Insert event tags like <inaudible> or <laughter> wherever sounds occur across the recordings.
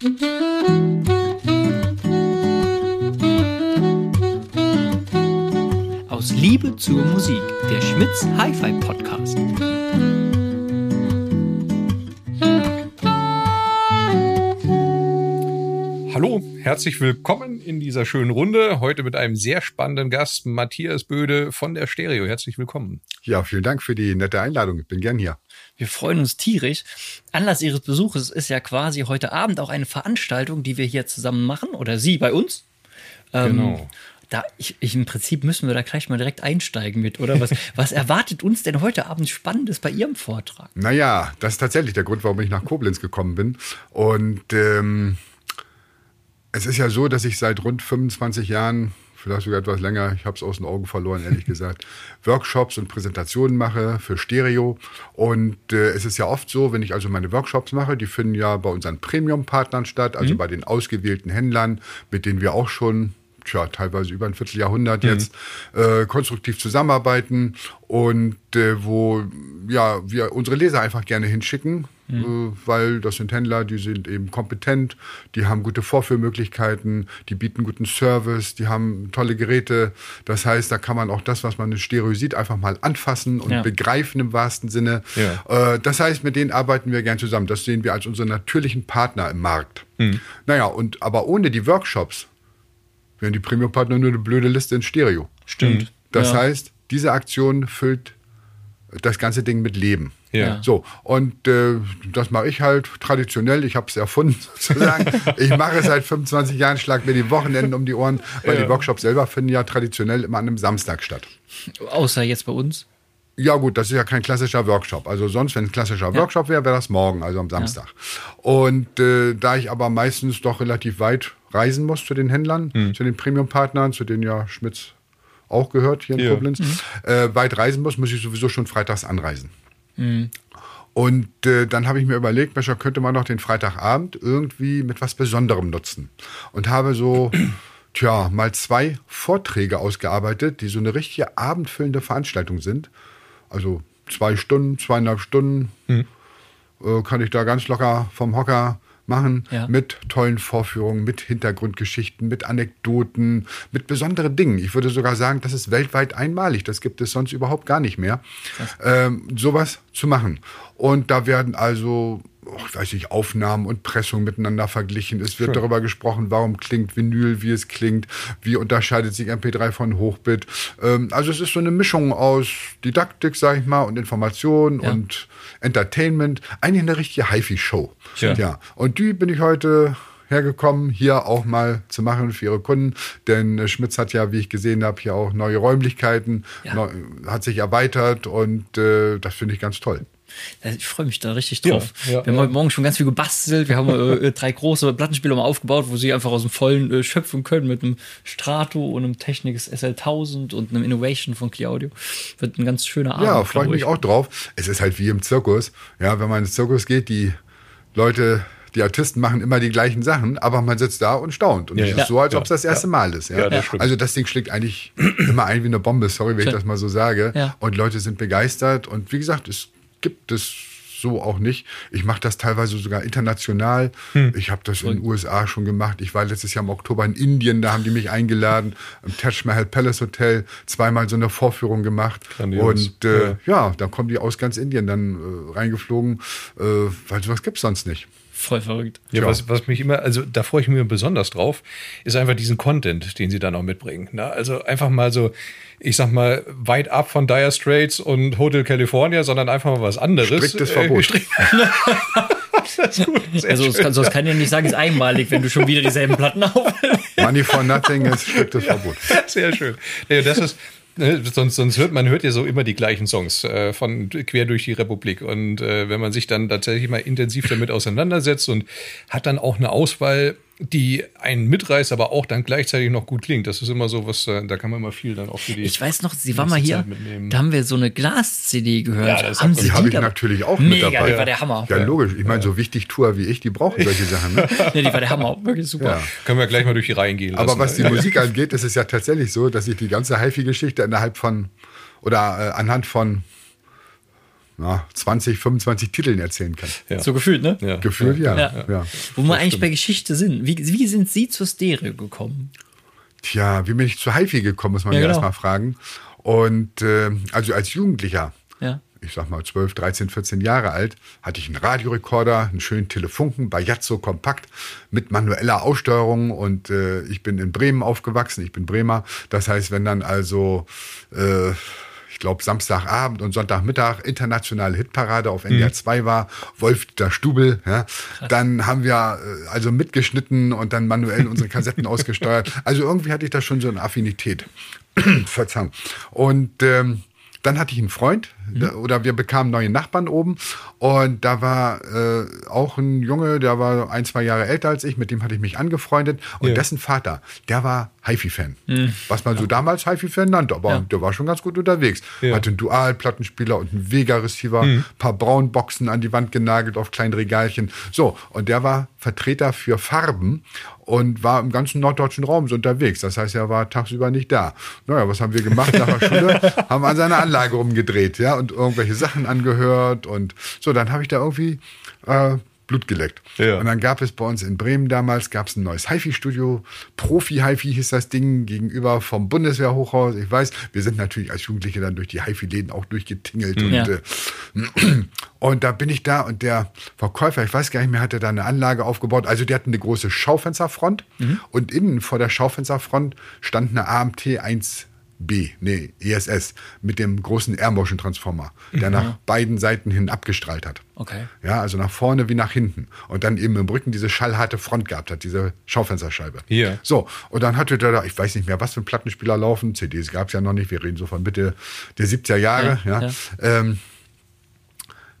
Aus Liebe zur Musik, der Schmitz Hi-Fi Podcast. Hallo, herzlich willkommen in dieser schönen Runde. Heute mit einem sehr spannenden Gast, Matthias Böde von der Stereo. Herzlich willkommen. Ja, vielen Dank für die nette Einladung. Ich bin gern hier. Wir freuen uns tierisch. Anlass Ihres Besuches ist ja quasi heute Abend auch eine Veranstaltung, die wir hier zusammen machen oder Sie bei uns. Ähm, Genau. Da, ich, ich, Im Prinzip müssen wir da gleich mal direkt einsteigen mit, oder? Was, <laughs> was erwartet uns denn heute Abend Spannendes bei Ihrem Vortrag? Naja, das ist tatsächlich der Grund, warum ich nach Koblenz gekommen bin. Und ähm, es ist ja so, dass ich seit rund 25 Jahren, vielleicht sogar etwas länger, ich habe es aus den Augen verloren, ehrlich <laughs> gesagt, Workshops und Präsentationen mache für Stereo. Und äh, es ist ja oft so, wenn ich also meine Workshops mache, die finden ja bei unseren Premium-Partnern statt, also bei den ausgewählten Händlern, mit denen wir auch schon tja, teilweise über ein Vierteljahrhundert jetzt äh, konstruktiv zusammenarbeiten und äh, wo ja wir unsere Leser einfach gerne hinschicken, äh, weil das sind Händler, die sind eben kompetent, die haben gute Vorführmöglichkeiten, die bieten guten Service, die haben tolle Geräte. Das heißt, da kann man auch das, was man in Stereo sieht, einfach mal anfassen und Ja. begreifen im wahrsten Sinne. Ja. Äh, das heißt, mit denen arbeiten wir gern zusammen. Das sehen wir als unseren natürlichen Partner im Markt. Naja, und aber ohne die Workshops wären die Premium-Partner nur eine blöde Liste in Stereo. Stimmt. Das ja. heißt, diese Aktion füllt das ganze Ding mit Leben. Ja. So, und äh, das mache ich halt traditionell. Ich habe es erfunden <laughs> sozusagen. ich mache es seit 25 Jahren, schlag mir die Wochenenden um die Ohren, weil Ja. die Workshops selber finden ja traditionell immer an einem Samstag statt. Außer jetzt bei uns. Ja gut, das ist ja kein klassischer Workshop. Also sonst, wenn ein klassischer Workshop wäre, wäre das morgen, also am Samstag. Und äh, da ich aber meistens doch relativ weit reisen muss zu den Händlern, zu den Premium-Partnern, zu denen ja Schmitz auch gehört hier in Ja. Koblenz, äh, weit reisen muss, muss ich sowieso schon freitags anreisen. Und äh, dann habe ich mir überlegt, Mensch, könnte man noch den Freitagabend irgendwie mit was Besonderem nutzen. Und habe so, <clears throat> tja, mal zwei Vorträge ausgearbeitet, die so eine richtige abendfüllende Veranstaltung sind. Also zwei Stunden, zweieinhalb Stunden äh, kann ich da ganz locker vom Hocker machen Ja. mit tollen Vorführungen, mit Hintergrundgeschichten, mit Anekdoten, mit besonderen Dingen. Ich würde sogar sagen, das ist weltweit einmalig. Das gibt es sonst überhaupt gar nicht mehr. Ähm, sowas zu machen. Und da werden also, oh, ich weiß nicht, Aufnahmen und Pressung miteinander verglichen. Es wird darüber gesprochen, warum klingt Vinyl, wie es klingt, wie unterscheidet sich MP3 von Hochbit. Ähm, also es ist so eine Mischung aus Didaktik, sag ich mal, und Information Ja. und Entertainment. Eigentlich eine richtige HiFi-Show. Ja. ja. Und die bin ich heute hergekommen, hier auch mal zu machen für ihre Kunden. Denn äh, Schmitz hat ja, wie ich gesehen habe, hier auch neue Räumlichkeiten, Ja. neu, hat sich erweitert und äh, das finde ich ganz toll. Ja, Ich freue mich da richtig Ja, drauf. ja, wir haben ja. heute Morgen schon ganz viel gebastelt. Wir haben äh, drei große Plattenspieler mal aufgebaut, wo sie einfach aus dem Vollen äh, schöpfen können mit einem Strato und einem Technics SL1000 und einem Innovation von Claudio. Wird ein ganz schöner Abend. Ja, freue ich mich auch drauf. Es ist halt wie im Zirkus. Ja, wenn man ins Zirkus geht, die Leute, die Artisten machen immer die gleichen Sachen, aber man sitzt da und staunt. Und Ja, es ja. ist so, als ob es Ja, das erste ja. Mal ist. Ja? Ja, das also das Ding schlägt eigentlich <clears throat> immer ein wie eine Bombe, sorry, wenn ich Schön. das mal so sage. Ja. Und Leute sind begeistert. Und wie gesagt, es gibt es so auch nicht. Ich mache das teilweise sogar international. Hm. Ich habe das in den USA schon gemacht. Ich war letztes Jahr im Oktober in Indien, da haben die mich eingeladen, im Taj Mahal Palace Hotel, zweimal so eine Vorführung gemacht. Grandios. Und äh, Ja. ja. dann kommen die aus ganz Indien dann äh, reingeflogen, äh, weil sowas gibt's sonst nicht. Voll verrückt. Ja, Ja. was, was mich immer, also da freue ich mich besonders drauf, ist einfach diesen Content, den sie dann auch mitbringen. Ne? Also einfach mal so, ich sag mal, weit ab von Dire Straits und Hotel California, sondern einfach mal was anderes. Striktes Verbot. <laughs> ist gut. Sehr Also, das schön. kann, sonst kann ich ja nicht sagen, ist einmalig, wenn du schon wieder dieselben Platten auf. Money for nothing ist striktes Verbot. Sehr schön. Ja, das ist, ne, sonst, sonst hört man hört ja so immer die gleichen Songs äh, von quer durch die Republik. Und äh, wenn man sich dann tatsächlich mal intensiv damit auseinandersetzt und hat dann auch eine Auswahl, die einen mitreißt, aber auch dann gleichzeitig noch gut klingt. Das ist immer so was, äh, da kann man mal viel dann auch für die. Ich weiß noch, sie war mal hier, mitnehmen. da haben wir so eine Glas-CD gehört. Ja, haben sie Die habe ich natürlich auch Mega, mit dabei. die war der Hammer. Ja, logisch. Ich meine, so wichtig Tour wie ich, die brauchen solche Sachen. Ne? <laughs> Ja, die war der Hammer. Wirklich super. Ja. Können wir gleich mal durch die Reihen gehen lassen. Aber was die Ja. Musik angeht, ist es ja tatsächlich so, dass ich die ganze HiFi-Geschichte innerhalb von oder äh, anhand von na, 20, 25 Titeln erzählen kann. Ja. So gefühlt, ne? Ja. Gefühlt, ja. Ja. ja. Wo wir eigentlich bei Geschichte sind. Wie, wie sind Sie zur Stereo gekommen? Tja, wie bin ich zu HiFi gekommen, muss man Ja, ja, genau. erstmal fragen. Und äh, also als Jugendlicher, Ja. ich sag mal 12, 13, 14 Jahre alt, hatte ich einen Radiorekorder, einen schönen Telefunken, Bajazzo kompakt mit manueller Aussteuerung und äh, ich bin in Bremen aufgewachsen, ich bin Bremer. Das heißt, wenn dann also äh, ich glaube, Samstagabend und Sonntagmittag internationale Hitparade auf NDR 2 war, Wolf der Stubel. Ja. Dann haben wir äh, also mitgeschnitten und dann manuell unsere Kassetten <laughs> ausgesteuert. Also irgendwie hatte ich da schon so eine Affinität. <clears throat> Verzeihung. Und ähm, dann hatte ich einen Freund da, oder wir bekamen neue Nachbarn oben und da war äh, auch ein Junge, der war ein, zwei Jahre älter als ich, mit dem hatte ich mich angefreundet und Ja. dessen Vater, der war HiFi-Fan. Was man so damals HiFi-Fan nannte, aber Ja. der war schon ganz gut unterwegs. Ja. Hatte einen Dual-Plattenspieler und einen Vega-Receiver, ein paar Braunboxen an die Wand genagelt auf kleinen Regalchen. So, und der war Vertreter für Farben und war im ganzen norddeutschen Raum so unterwegs. Das heißt, er war tagsüber nicht da. Naja, was haben wir gemacht nach der Schule? <laughs> haben wir an seiner Anlage rumgedreht, ja, und irgendwelche Sachen angehört und so, dann habe ich da irgendwie äh, Blut geleckt. Ja. Und dann gab es bei uns in Bremen damals gab es ein neues HiFi-Studio. Profi-HiFi hieß das Ding gegenüber vom Bundeswehrhochhaus. Ich weiß, wir sind natürlich als Jugendliche dann durch die HiFi-Läden auch durchgetingelt. Und, Ja. äh, <clears throat> und da bin ich da und der Verkäufer, ich weiß gar nicht mehr, hatte da eine Anlage aufgebaut. Also die hatten eine große Schaufensterfront und innen vor der Schaufensterfront stand eine AMT 1B, nee, ESS, mit dem großen Air-Motion-Transformer, der nach beiden Seiten hin abgestrahlt hat. Okay. Ja, also nach vorne wie nach hinten. Und dann eben im Rücken diese schallharte Front gehabt hat, diese Schaufensterscheibe. Hier. So, und dann hatte der da, ich weiß nicht mehr, was für ein Plattenspieler laufen. CDs gab es ja noch nicht, wir reden so von Mitte der 70er Jahre. Ja, Ja, ja. Ähm,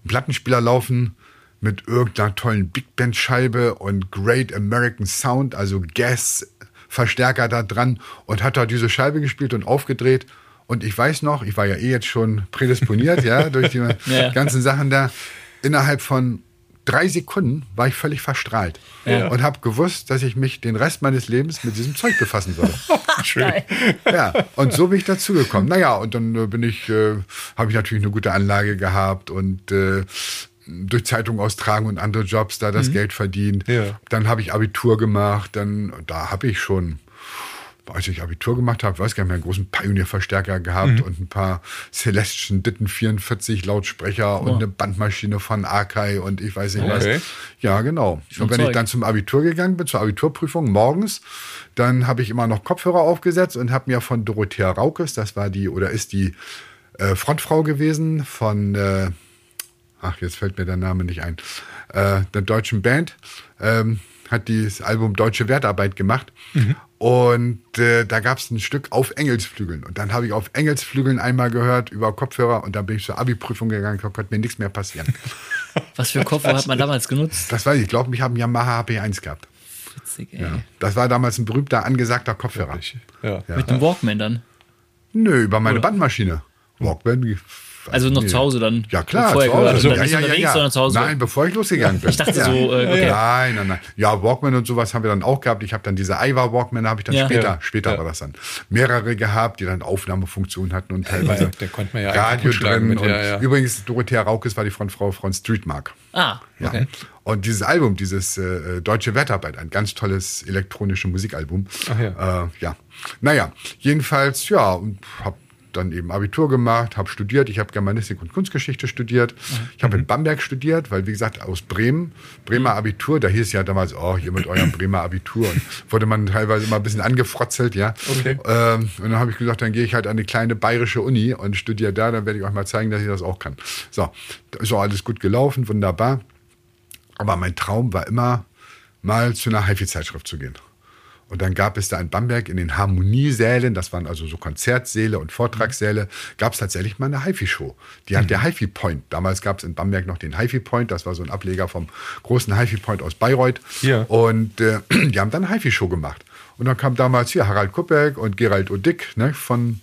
Plattenspieler laufen mit irgendeiner tollen Big Band Scheibe und Great American Sound, also Gas Verstärker da dran und hat da diese Scheibe gespielt und aufgedreht. Und ich weiß noch, ich war ja eh jetzt schon prädisponiert, ja, <laughs> durch die Ja. ganzen Sachen da. Innerhalb von drei Sekunden war ich völlig verstrahlt Ja. und habe gewusst, dass ich mich den Rest meines Lebens mit diesem Zeug befassen würde. <laughs> Schön. <laughs> Ja, und so bin ich dazugekommen. Naja, und dann äh, bin ich, äh, habe ich natürlich eine gute Anlage gehabt und äh, durch Zeitung austragen und andere Jobs da das Geld verdient. Ja. Dann habe ich Abitur gemacht, dann da habe ich schon als ich Abitur gemacht habe, weiß gar nicht mehr, einen großen Pioneer-Verstärker gehabt und ein paar Celestion Ditten 44 Lautsprecher und eine Bandmaschine von Akai und ich weiß nicht Okay. was. Ja, genau. und wenn Zeug. ich dann zum Abitur gegangen bin, zur Abiturprüfung morgens, dann habe ich immer noch Kopfhörer aufgesetzt und habe mir von Dorothea Raukes, das war die oder ist die äh, Frontfrau gewesen von, äh, ach, jetzt fällt mir der Name nicht ein, äh, der deutschen Band, ähm, hat dieses Album Deutsche Wertarbeit gemacht. Und äh, da gab es ein Stück auf Engelsflügeln. Und dann habe ich auf Engelsflügeln einmal gehört über Kopfhörer und dann bin ich zur Abi-Prüfung gegangen, da konnte mir nichts mehr passieren. <laughs> Was für Kopfhörer hat man damals genutzt? Das weiß ich, ich glaube, ich habe einen Yamaha HP1 gehabt. Witzig, ey. Ja. Das war damals ein berühmter, angesagter Kopfhörer. Ja. Ja. Mit dem Walkman dann. Nö, über meine Bandmaschine. Walkman. Also noch nee. zu Hause dann. Ja, klar. Vorher zu Hause. Und dann ja, ja, ja, unterwegs, ja. sondern zu Hause. Nein, bevor ich losgegangen bin. Ich dachte <laughs> so, äh, okay. Nein, nein, nein. Ja, Walkman und sowas haben wir dann auch gehabt. Ich habe dann diese Iva Walkman, habe ich dann Ja. später, Ja. später Ja. war das dann, mehrere gehabt, die dann Aufnahmefunktionen hatten und teilweise Ja, der konnte man ja einen Radio drin. mit, und ja, ja. Übrigens, Dorothea Raukes war die Frontfrau von Streetmark. Ah, Ja. okay. Und dieses Album, dieses äh, Deutsche Wertarbeit, ein ganz tolles elektronisches Musikalbum. Ach ja. Äh, ja. Naja, jedenfalls, ja, und habe dann eben Abitur gemacht, habe studiert. Ich habe Germanistik und Kunstgeschichte studiert. Ich habe in Bamberg studiert, weil, wie gesagt, aus Bremen, Bremer Abitur, da hieß ja damals, oh, hier mit eurem Bremer Abitur. Und wurde man teilweise immer ein bisschen angefrotzelt, ja. Okay. Ähm, und dann habe ich gesagt, dann gehe ich halt an eine kleine bayerische Uni und studiere da, dann werde ich euch mal zeigen, dass ich das auch kann. So, da ist auch alles gut gelaufen, wunderbar. Aber mein Traum war immer, mal zu einer HiFi-Zeitschrift zu gehen. Und dann gab es da in Bamberg in den Harmoniesälen, das waren also so Konzertsäle und Vortragssäle, gab es tatsächlich mal eine HiFi-Show. Die hat der HiFi Point. Damals gab es in Bamberg noch den HiFi Point, das war so ein Ableger vom großen HiFi Point aus Bayreuth. Ja. Und äh, <clears throat> die haben dann eine HiFi-Show gemacht. Und dann kam damals hier Harald Kuppeck und Gerald Odick ne, von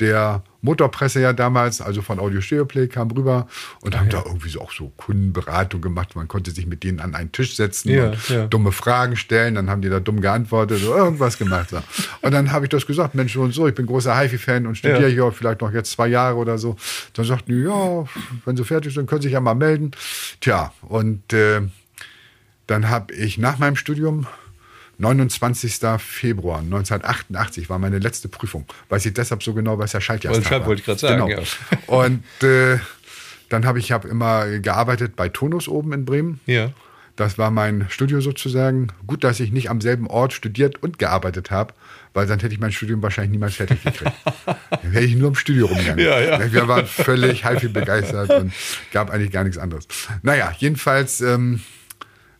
der Motorpresse ja damals, also von Audio Stereo Play kam rüber und haben da irgendwie so auch so Kundenberatung gemacht. Man konnte sich mit denen an einen Tisch setzen Ja, und ja. dumme Fragen stellen, dann haben die da dumm geantwortet oder irgendwas gemacht. So. Und dann habe ich das gesagt, Mensch, und so, ich bin großer HiFi-Fan und studiere Ja. hier vielleicht noch jetzt zwei Jahre oder so. Dann sagten die, ja, wenn sie fertig sind, können sie sich ja mal melden. Tja, und äh, dann habe ich nach meinem Studium 29. Februar 1988 war meine letzte Prüfung. Weiß ich deshalb so genau, weil es ja Schaltjahrstag war. wollte ich gerade sagen, Genau. ja. Und äh, dann habe ich, hab immer gearbeitet bei Tonus oben in Bremen. Ja. Das war mein Studio sozusagen. Gut, dass ich nicht am selben Ort studiert und gearbeitet habe, weil dann hätte ich mein Studium wahrscheinlich niemals fertig gekriegt. <laughs> dann wäre ich nur im Studio rumgegangen. Ja, ja. Wir waren völlig HiFi begeistert und gab eigentlich gar nichts anderes. Naja, jedenfalls ähm,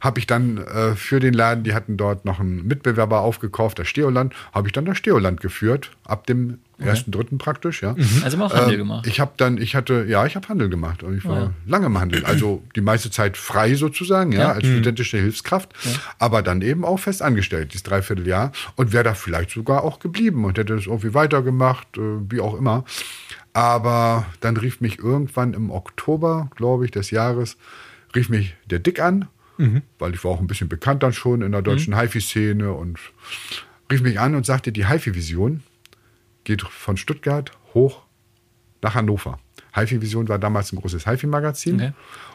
habe ich dann äh, für den Laden, die hatten dort noch einen Mitbewerber aufgekauft, das Steoland, habe ich dann das Steoland geführt, ab dem ersten, dritten praktisch, ja. Also immer auch Handel Ähm, gemacht. Ich habe dann, ich hatte, ja, ich habe Handel gemacht und ich war ja. lange im Handel. Also die meiste Zeit frei sozusagen, ja, Ja. als studentische Hilfskraft, aber dann eben auch fest angestellt, dieses Dreivierteljahr und wäre da vielleicht sogar auch geblieben und hätte es irgendwie weitergemacht, äh, wie auch immer. Aber dann rief mich irgendwann im Oktober, glaube ich, des Jahres, rief mich der Dick an, weil ich war auch ein bisschen bekannt dann schon in der deutschen HiFi-Szene und rief mich an und sagte, die HiFi-Vision geht von Stuttgart hoch nach Hannover. HiFi-Vision war damals ein großes HiFi-Magazin Okay.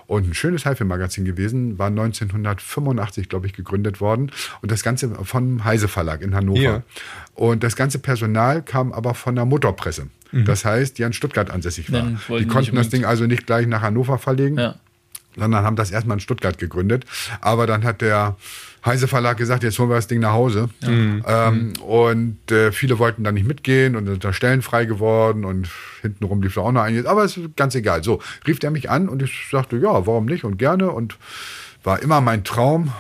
und ein schönes HiFi-Magazin gewesen, war 1985, glaube ich, gegründet worden und das Ganze vom Heise Verlag in Hannover. Ja. Und das ganze Personal kam aber von der Motorpresse. Das heißt, die an Stuttgart ansässig war. Die konnten das Ding also nicht gleich nach Hannover verlegen, Ja. Sondern haben das erstmal in Stuttgart gegründet. Aber dann hat der Heise Verlag gesagt, jetzt holen wir das Ding nach Hause. Ähm, und äh, viele wollten da nicht mitgehen und sind da Stellen frei geworden und hintenrum lief da auch noch einiges. Aber es ist ganz egal. So, rief der mich an und ich sagte, ja, warum nicht und gerne. Und war immer mein Traum.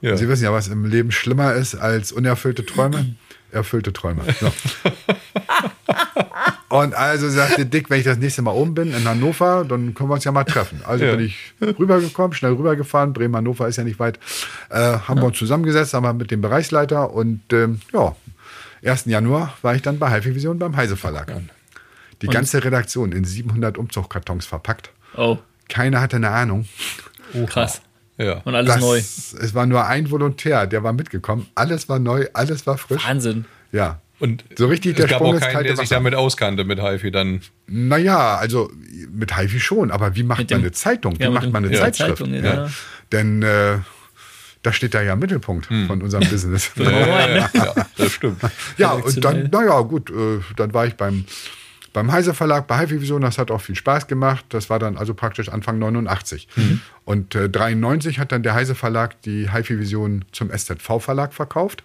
Ja. Sie wissen ja, was im Leben schlimmer ist als unerfüllte Träume. Erfüllte Träume. So. <laughs> Und also sagte Dick, wenn ich das nächste Mal oben bin in Hannover, dann können wir uns ja mal treffen. Also Ja. bin ich rübergekommen, schnell rübergefahren. Bremen, Hannover ist ja nicht weit. Äh, haben wir uns zusammengesetzt, haben wir mit dem Bereichsleiter und ähm, ja, 1. Januar war ich dann bei HiFi Vision beim Heise Verlag. Die ganze Redaktion in 700 Umzugskartons verpackt. Oh, Keiner hatte eine Ahnung. krass. Ja. Und alles Das- neu. Es war nur ein Volontär, der war mitgekommen. Alles war neu, alles war frisch. Wahnsinn. Ja. Und So richtig es der gab Sprung auch keinen, der sich Wasser. damit auskannte mit HiFi dann. Naja, also mit HiFi schon, aber wie macht Mit man dem- eine Zeitung? Wie Ja, macht dem- man eine ja, Zeitschrift? Zeitung, ja. Denn äh, da steht da ja im Mittelpunkt von unserem Business. <laughs> Ja, ja, ja, ja, das stimmt. Ja, und dann, naja, gut, äh, dann war ich beim, beim Heise Verlag, bei HiFi Vision, das hat auch viel Spaß gemacht. Das war dann also praktisch Anfang 89. Und äh, 93 hat dann der Heise Verlag die HiFi Vision zum SZV Verlag verkauft,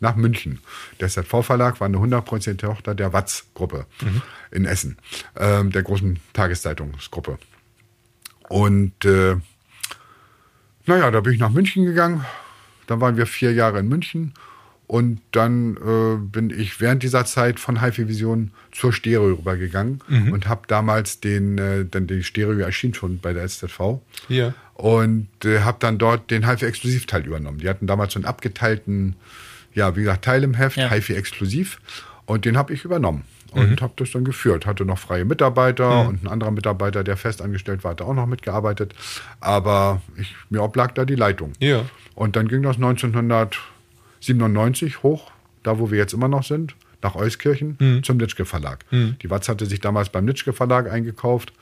nach München. Der SZV Verlag war eine 100% Tochter der Watz-Gruppe in Essen, ähm, der großen Tageszeitungsgruppe. Und äh, naja, da bin ich nach München gegangen. Dann waren wir vier Jahre in München. Und dann äh, bin ich während dieser Zeit von HiFi Vision zur Stereo rübergegangen und habe damals den, äh, dann die Stereo erschien schon bei der SZV. Ja. Und äh, habe dann dort den HiFi Exklusivteil übernommen. Die hatten damals so einen abgeteilten, ja, wie gesagt, Teil im Heft, Ja. HiFi Exklusiv. Und den habe ich übernommen und habe das dann geführt. Hatte noch freie Mitarbeiter und ein anderer Mitarbeiter, der fest angestellt war, hat auch noch mitgearbeitet. Aber ich, mir oblag da die Leitung. Ja. Und dann ging das 1997 hoch, da wo wir jetzt immer noch sind, nach Euskirchen zum Nitschke Verlag. Die Watz hatte sich damals beim Nitschke Verlag eingekauft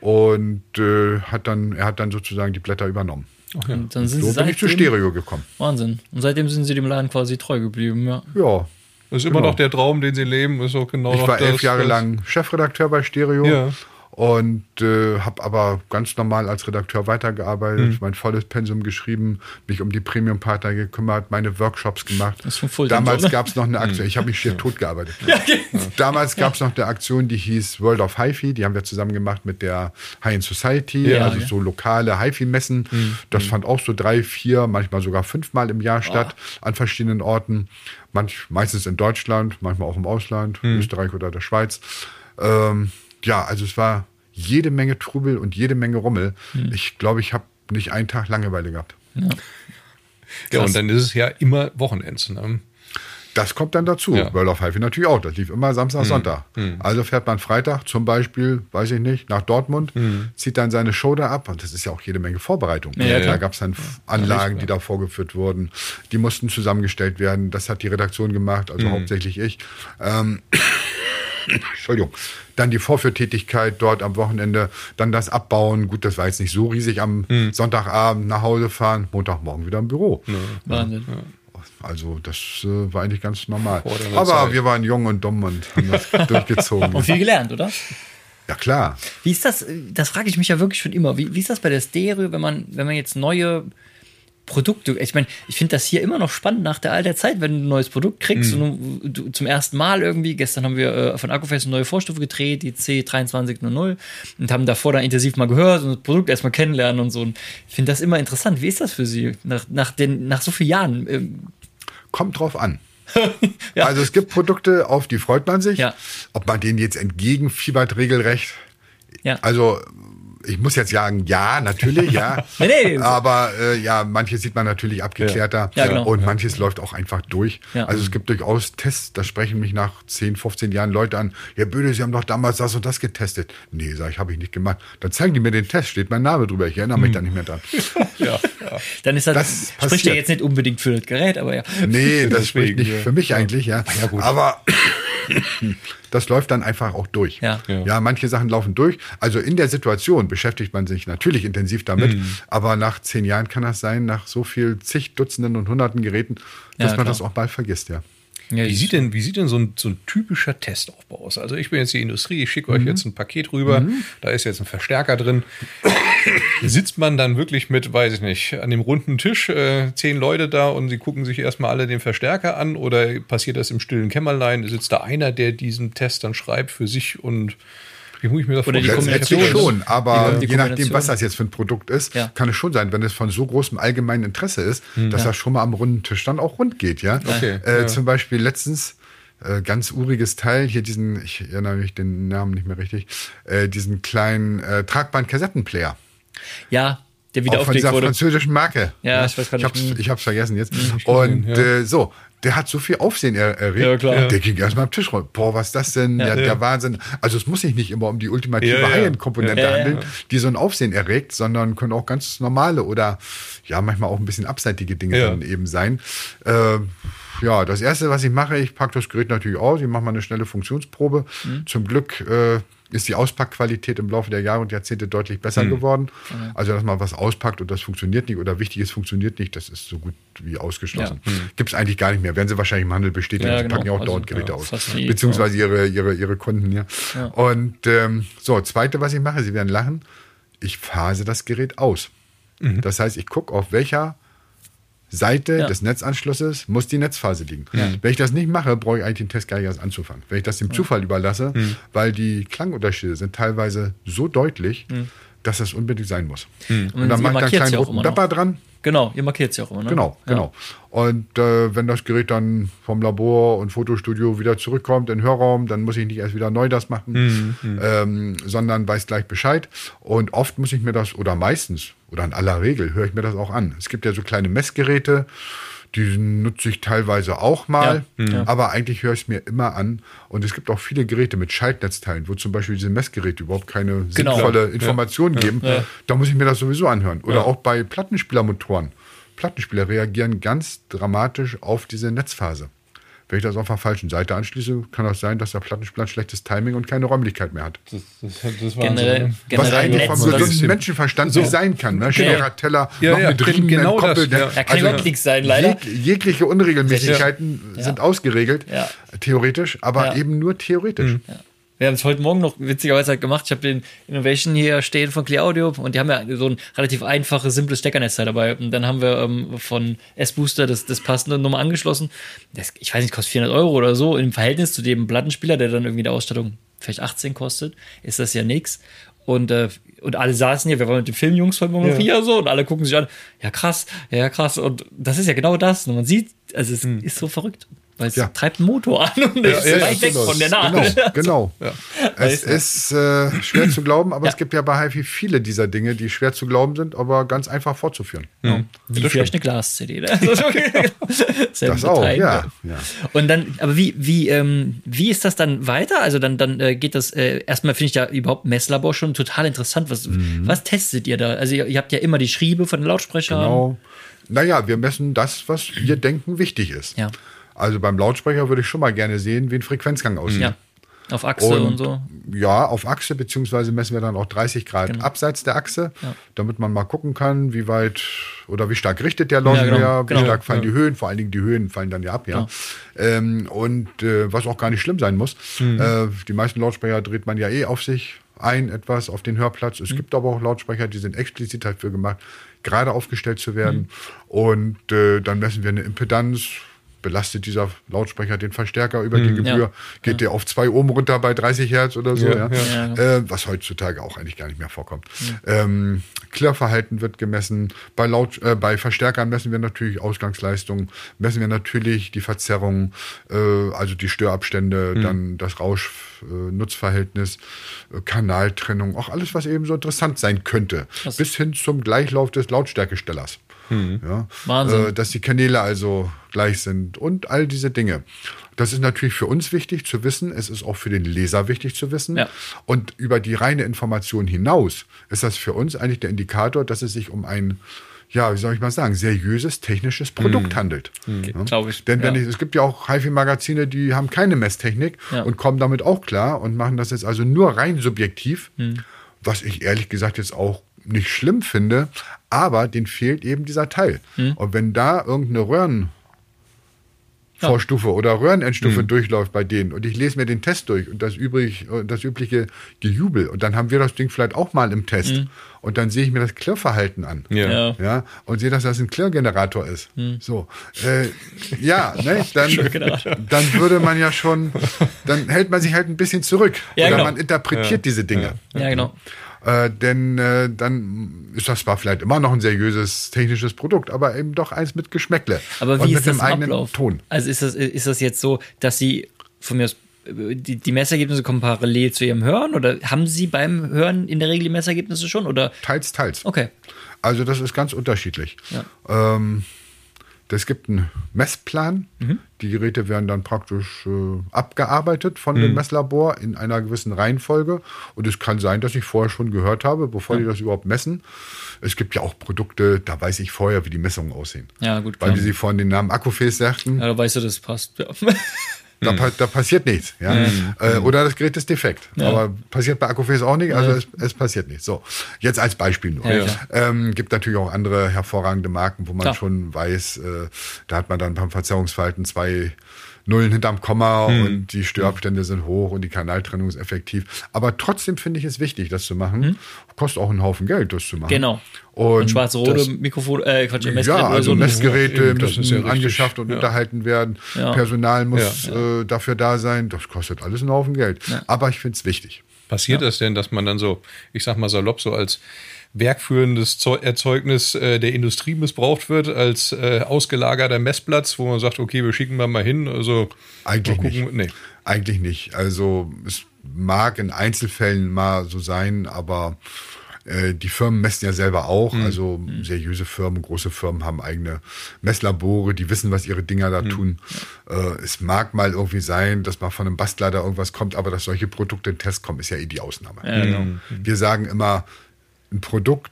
und äh, hat dann, er hat dann sozusagen die Blätter übernommen. Und dann sind So sie bin ich zu Stereo gekommen. Wahnsinn. Und seitdem sind sie dem Laden quasi treu geblieben, ja. Ja, Das ist immer Genau. noch der Traum, den sie leben. Ist auch genau ich noch war elf das, Jahre lang Chefredakteur bei Stereo. Ja. Und äh, habe aber ganz normal als Redakteur weitergearbeitet, mein volles Pensum geschrieben, mich um die Premium-Partner gekümmert, meine Workshops gemacht. Das ist Fulltime-Job, Damals ne? gab es noch eine Aktion, ich habe mich schier tot gearbeitet. Damals gab es noch eine Aktion, die hieß World of HiFi, die haben wir zusammen gemacht mit der High End Society, Ja, also ja. so lokale HiFi-Messen. Das fand auch so drei, vier, manchmal sogar fünfmal im Jahr statt, an verschiedenen Orten. Manch, meistens in Deutschland, manchmal auch im Ausland, Österreich oder der Schweiz. Ähm, ja, also es war jede Menge Trubel und jede Menge Rummel. Ich glaube, ich habe nicht einen Tag Langeweile gehabt. Ja, und dann ist es ja immer Wochenends. Ne? Das kommt dann dazu. Ja. World of Highway natürlich auch. Das lief immer Samstag, Sonntag. Also fährt man Freitag zum Beispiel, weiß ich nicht, nach Dortmund, zieht dann seine Show da ab. Und das ist ja auch jede Menge Vorbereitung. Ja, da gab es dann Anlagen, die da vorgeführt wurden. Die mussten zusammengestellt werden. Das hat die Redaktion gemacht, also hauptsächlich ich. Ähm, <clears throat> Entschuldigung. Dann die Vorführtätigkeit dort am Wochenende, dann das Abbauen. Gut, das war jetzt nicht so riesig am Sonntagabend nach Hause fahren, Montagmorgen wieder im Büro. Wahnsinn. Also das äh, war eigentlich ganz normal. Aber Zeit. wir waren jung und dumm und haben das <laughs> durchgezogen. Und viel gelernt, oder? Ja klar. Wie ist das? Das frage ich mich ja wirklich schon immer. Wie, wie ist das bei der Stereo, wenn man, wenn man jetzt neue Produkte, ich meine, ich finde das hier immer noch spannend nach der all der Zeit, wenn du ein neues Produkt kriegst und du, du zum ersten Mal irgendwie, gestern haben wir äh, von Akkufest eine neue Vorstufe gedreht, die C2300 und haben davor dann intensiv mal gehört und das Produkt erstmal kennenlernen und so. Und ich finde das immer interessant. Wie ist das für Sie nach, nach, den, nach so vielen Jahren? Ähm, Kommt drauf an. <laughs> Ja. Also es gibt Produkte, auf die freut man sich. Ja. Ob man denen jetzt entgegenfiebert, regelrecht. ja. Also ich muss jetzt sagen, ja, natürlich, ja. <laughs> Nee, nee. Aber äh, ja, manches sieht man natürlich abgeklärter Ja, genau. und manches läuft auch einfach durch. Ja. Also es gibt durchaus Tests, da sprechen mich nach 10, 15 Jahren Leute an, Herr Böde, Sie haben doch damals das und das getestet. Nee, sag ich, habe ich nicht gemacht. Dann zeigen die mir den Test, steht mein Name drüber, ich erinnere mich da nicht mehr dran. <laughs> Ja, Dann ist das, Das spricht ja jetzt nicht unbedingt für das Gerät, aber ja. Nee, das spricht nicht ja. für mich eigentlich, ja. Aber <laughs> das läuft dann einfach auch durch. Ja. ja. manche Sachen laufen durch. Also in der Situation beschäftigt man sich natürlich intensiv damit, Mhm. aber nach zehn Jahren kann das sein, nach so viel zig Dutzenden und Hunderten Geräten, dass Ja, man das auch mal vergisst, ja. Ja Wie sieht denn, wie sieht denn so ein, so ein typischer Testaufbau aus? Also ich bin jetzt die Industrie, ich schicke euch Mhm. jetzt ein Paket rüber, da ist jetzt ein Verstärker drin. Sitzt man dann wirklich mit, weiß ich nicht, an dem runden Tisch, äh, zehn Leute da und sie gucken sich erstmal alle den Verstärker an oder passiert das im stillen Kämmerlein? Sitzt da einer, der diesen Test dann schreibt für sich und wie muss ich mir das Oder die vorstellen? Kombination, schon, aber je nachdem, was das jetzt für ein Produkt ist, Ja. kann es schon sein, wenn es von so großem allgemeinen Interesse ist, dass das schon mal am runden Tisch dann auch rund geht, ja. Okay, Äh, ja. Zum Beispiel letztens äh, ganz uriges Teil, hier diesen, ich erinnere mich den Namen nicht mehr richtig, äh, diesen kleinen äh, tragbaren Kassettenplayer. Ja, der wieder Auch von dieser wurde. französischen Marke. Ja, ich weiß gar Ich nicht. hab's, ich hab's vergessen jetzt. gesehen, Und ja. äh, so, der hat so viel Aufsehen er erregt. Ja. Der ging erstmal am Tisch rum. Boah, was ist das denn? Ja, Der Wahnsinn. Also es muss sich nicht immer um die ultimative Ja. High-End-Komponente handeln, die so ein Aufsehen erregt, sondern können auch ganz normale oder ja, manchmal auch ein bisschen abseitige Dinge dann eben sein. Äh, ja, das erste, was ich mache, ich packe das Gerät natürlich aus, ich mache mal eine schnelle Funktionsprobe. Mhm. Zum Glück äh, ist die Auspackqualität im Laufe der Jahre und Jahrzehnte deutlich besser Mhm. geworden. Also, dass man was auspackt und das funktioniert nicht oder Wichtiges funktioniert nicht, das ist so gut wie ausgeschlossen. Ja. Gibt es eigentlich gar nicht mehr. Werden sie wahrscheinlich im Handel bestätigen. Ja, sie genau. packen ja auch Also, dauernd Geräte ja, aus. Beziehungsweise ihre, ihre, ihre Kunden, ja. Ja. Und ähm, so, zweite, was ich mache, Sie werden lachen, ich phase das Gerät aus. Mhm. Das heißt, ich gucke, auf welcher Seite Ja. des Netzanschlusses muss die Netzphase liegen. Wenn ich das nicht mache, brauche ich eigentlich den Test gar nicht erst anzufangen. Wenn ich das dem Zufall überlasse, Mhm. weil die Klangunterschiede sind teilweise so deutlich, dass das unbedingt sein muss. Und, Und dann ich da einen markiert's kleinen roten. Dapper dran. Genau, ihr markiert es ja auch immer, ne? Genau, ja. genau. Und äh, wenn das Gerät dann vom Labor und Fotostudio wieder zurückkommt in den Hörraum, dann muss ich nicht erst wieder neu das machen, ähm, sondern weiß gleich Bescheid. Und oft muss ich mir das, oder meistens, oder in aller Regel, höre ich mir das auch an. Es gibt ja so kleine Messgeräte, die nutze ich teilweise auch mal, Ja, ja. aber eigentlich höre ich es mir immer an. Und es gibt auch viele Geräte mit Schaltnetzteilen, wo zum Beispiel diese Messgeräte überhaupt keine Genau. sinnvolle Informationen geben. Ja. Da muss ich mir das sowieso anhören. Oder auch bei Plattenspielermotoren. Plattenspieler reagieren ganz dramatisch auf diese Netzphase. Wenn ich das auf der falschen Seite anschließe, kann das sein, dass der Plattenspieler schlechtes Timing und keine Räumlichkeit mehr hat. Das, das, das war Generell, so, Was generell eigentlich vom das gesunden Menschenverstand nicht sein kann. Ne? Schwerer Teller, Ja, noch ja, mit Riemen genau das, entkoppelt. ja. Ja, kann überhaupt nichts sein, leider. Jeg jegliche Unregelmäßigkeiten Ja. sind ausgeregelt, Ja. theoretisch, aber Ja. eben nur theoretisch. Wir haben es heute Morgen noch witzigerweise halt gemacht. Ich habe den Innovation hier stehen von Clear Audio und die haben ja so ein relativ einfaches, simples Steckernetzteil dabei. Und dann haben wir ähm, von S-Booster das, das passende Nummer angeschlossen. Das, ich weiß nicht, kostet 400 Euro oder so. Im Verhältnis zu dem Plattenspieler, der dann irgendwie der Ausstattung vielleicht 18 kostet, ist das ja nix. Und, äh, und alle saßen hier, wir waren mit den Filmjungs Morgen noch hier so und alle gucken sich an, ja krass, ja krass. Und das ist ja genau das. Und man sieht, also es ist so verrückt. Weil es Ja. treibt einen Motor an und ist ja, weit weg genau. von der Nadel. Genau, genau. <laughs> Es ist äh, schwer zu glauben, aber Ja. es gibt ja bei HiFi viele dieser Dinge, die schwer zu glauben sind, aber ganz einfach fortzuführen. Wie vielleicht eine Glas-CD. Ne? <laughs> <laughs> Selben Das auch, ja, ja. Und dann, aber wie, wie, ähm, wie ist das dann weiter? Also dann, dann äh, geht das, äh, erstmal finde ich ja überhaupt Messlabor schon total interessant. Was, Mhm. was testet ihr da? Also ihr, ihr habt ja immer die Schriebe von den Lautsprechern. Genau. Naja, wir messen das, was wir denken wichtig ist. Ja. Also beim Lautsprecher würde ich schon mal gerne sehen, wie ein Frequenzgang aussieht. Ja. Auf Achse und, so. Ja, auf Achse, beziehungsweise messen wir dann auch 30 Grad Genau. abseits der Achse, damit man mal gucken kann, wie weit oder wie stark richtet der Lautsprecher, genau, wie genau. stark fallen die Höhen, vor allen Dingen die Höhen fallen dann ja ab, ja. Ähm, und äh, was auch gar nicht schlimm sein muss. Mhm. Äh, die meisten Lautsprecher dreht man ja eh auf sich ein, etwas auf den Hörplatz. Mhm. Es gibt aber auch Lautsprecher, die sind explizit dafür gemacht, gerade aufgestellt zu Mhm. werden. Und äh, dann messen wir eine Impedanz. Belastet dieser Lautsprecher den Verstärker über die Gebühr? Mhm. Ja. Geht der auf 2 Ohm runter bei 30 Hertz oder so? Ja, Ja, ja. Äh, was heutzutage auch eigentlich gar nicht mehr vorkommt. Ähm, Klirrverhalten wird gemessen. Bei, Laut, äh, bei Verstärkern messen wir natürlich Ausgangsleistung, messen wir natürlich die Verzerrung, äh, also die Störabstände, dann das Rausch-Nutzverhältnis, äh, Kanaltrennung, auch alles, was eben so interessant sein könnte. Bis hin zum Gleichlauf des Lautstärkestellers. Ja, Wahnsinn. Äh, dass die Kanäle also gleich sind und all diese Dinge. Das ist natürlich für uns wichtig zu wissen. Es ist auch für den Leser wichtig zu wissen. Ja. Und über die reine Information hinaus ist das für uns eigentlich der Indikator, dass es sich um ein, ja, wie soll ich mal sagen, seriöses technisches Produkt handelt. Ja. Glaube ich, Denn wenn ja. ich, es gibt ja auch HiFi-Magazine, die haben keine Messtechnik Ja. und kommen damit auch klar und machen das jetzt also nur rein subjektiv, Hm. was ich ehrlich gesagt jetzt auch nicht schlimm finde, aber denen fehlt eben dieser Teil. Hm. Und wenn da irgendeine Röhren Vorstufe oder Röhrenendstufe durchläuft bei denen und ich lese mir den Test durch und das, übrig, das übliche Gejubel und dann haben wir das Ding vielleicht auch mal im Test und dann sehe ich mir das Klirrverhalten an. Ja. Ja. Ja, und sehe, dass das ein Klirrgenerator ist. So, äh, ja, ne, dann, <laughs> dann würde man ja schon, dann hält man sich halt ein bisschen zurück. Ja, oder genau. man interpretiert diese Dinge. Ja, genau. Äh, denn äh, dann ist das zwar vielleicht immer noch ein seriöses technisches Produkt, aber eben doch eins mit Geschmäckle. Aber und wie mit ist das eigenen Ablauf? Ton. Also ist das, ist das jetzt so, dass Sie von mir aus die, die Messergebnisse kommen parallel zu Ihrem Hören oder haben Sie beim Hören in der Regel die Messergebnisse schon oder? Teils, teils. Okay. Also das ist ganz unterschiedlich. Ja. Ähm, es gibt einen Messplan. Mhm. Die Geräte werden dann praktisch äh, abgearbeitet von dem Messlabor in einer gewissen Reihenfolge. Und es kann sein, dass ich vorher schon gehört habe, bevor die das überhaupt messen. Es gibt ja auch Produkte, da weiß ich vorher, wie die Messungen aussehen. Ja, gut, Weil klar. die sie vorhin den Namen Akkufäß sagten. Ja, da weißt du, das passt. Ja. <laughs> Da, pa da passiert nichts. Ja? Äh, oder das Gerät ist defekt. Ja. Aber passiert bei Akkufäß auch nicht, also es, es passiert nicht. So, jetzt als Beispiel nur. Ja, ähm, gibt natürlich auch andere hervorragende Marken, wo man Klar. schon weiß, äh, da hat man dann beim Verzerrungsverhalten zwei Nullen hinterm Komma Hm. und die Störabstände sind hoch und die Kanaltrennung ist effektiv. Aber trotzdem finde ich es wichtig, das zu machen. Kostet auch einen Haufen Geld, das zu machen. Hm. Genau. Und, Und schwarz-rote Mikrofon, äh, Quatsch, Messgerät ja, also so. Messgeräte müssen ja angeschafft und Ja. unterhalten werden. Ja. Personal muss Äh, dafür da sein. Das kostet alles einen Haufen Geld. Aber ich finde es wichtig. Passiert das denn, dass man dann so, ich sag mal salopp, so als werkführendes Zeu- Erzeugnis äh, der Industrie missbraucht wird, als äh, ausgelagerter Messplatz, wo man sagt, okay, wir schicken mal mal hin. Also Eigentlich nicht. Nee. Eigentlich nicht. Also es mag in Einzelfällen mal so sein, aber äh, die Firmen messen ja selber auch. Also seriöse Firmen, große Firmen haben eigene Messlabore, die wissen, was ihre Dinger da tun. Äh, es mag mal irgendwie sein, dass mal von einem Bastler da irgendwas kommt, aber dass solche Produkte in Test kommen, ist ja eh die Ausnahme. Ja, genau. Wir sagen immer, ein Produkt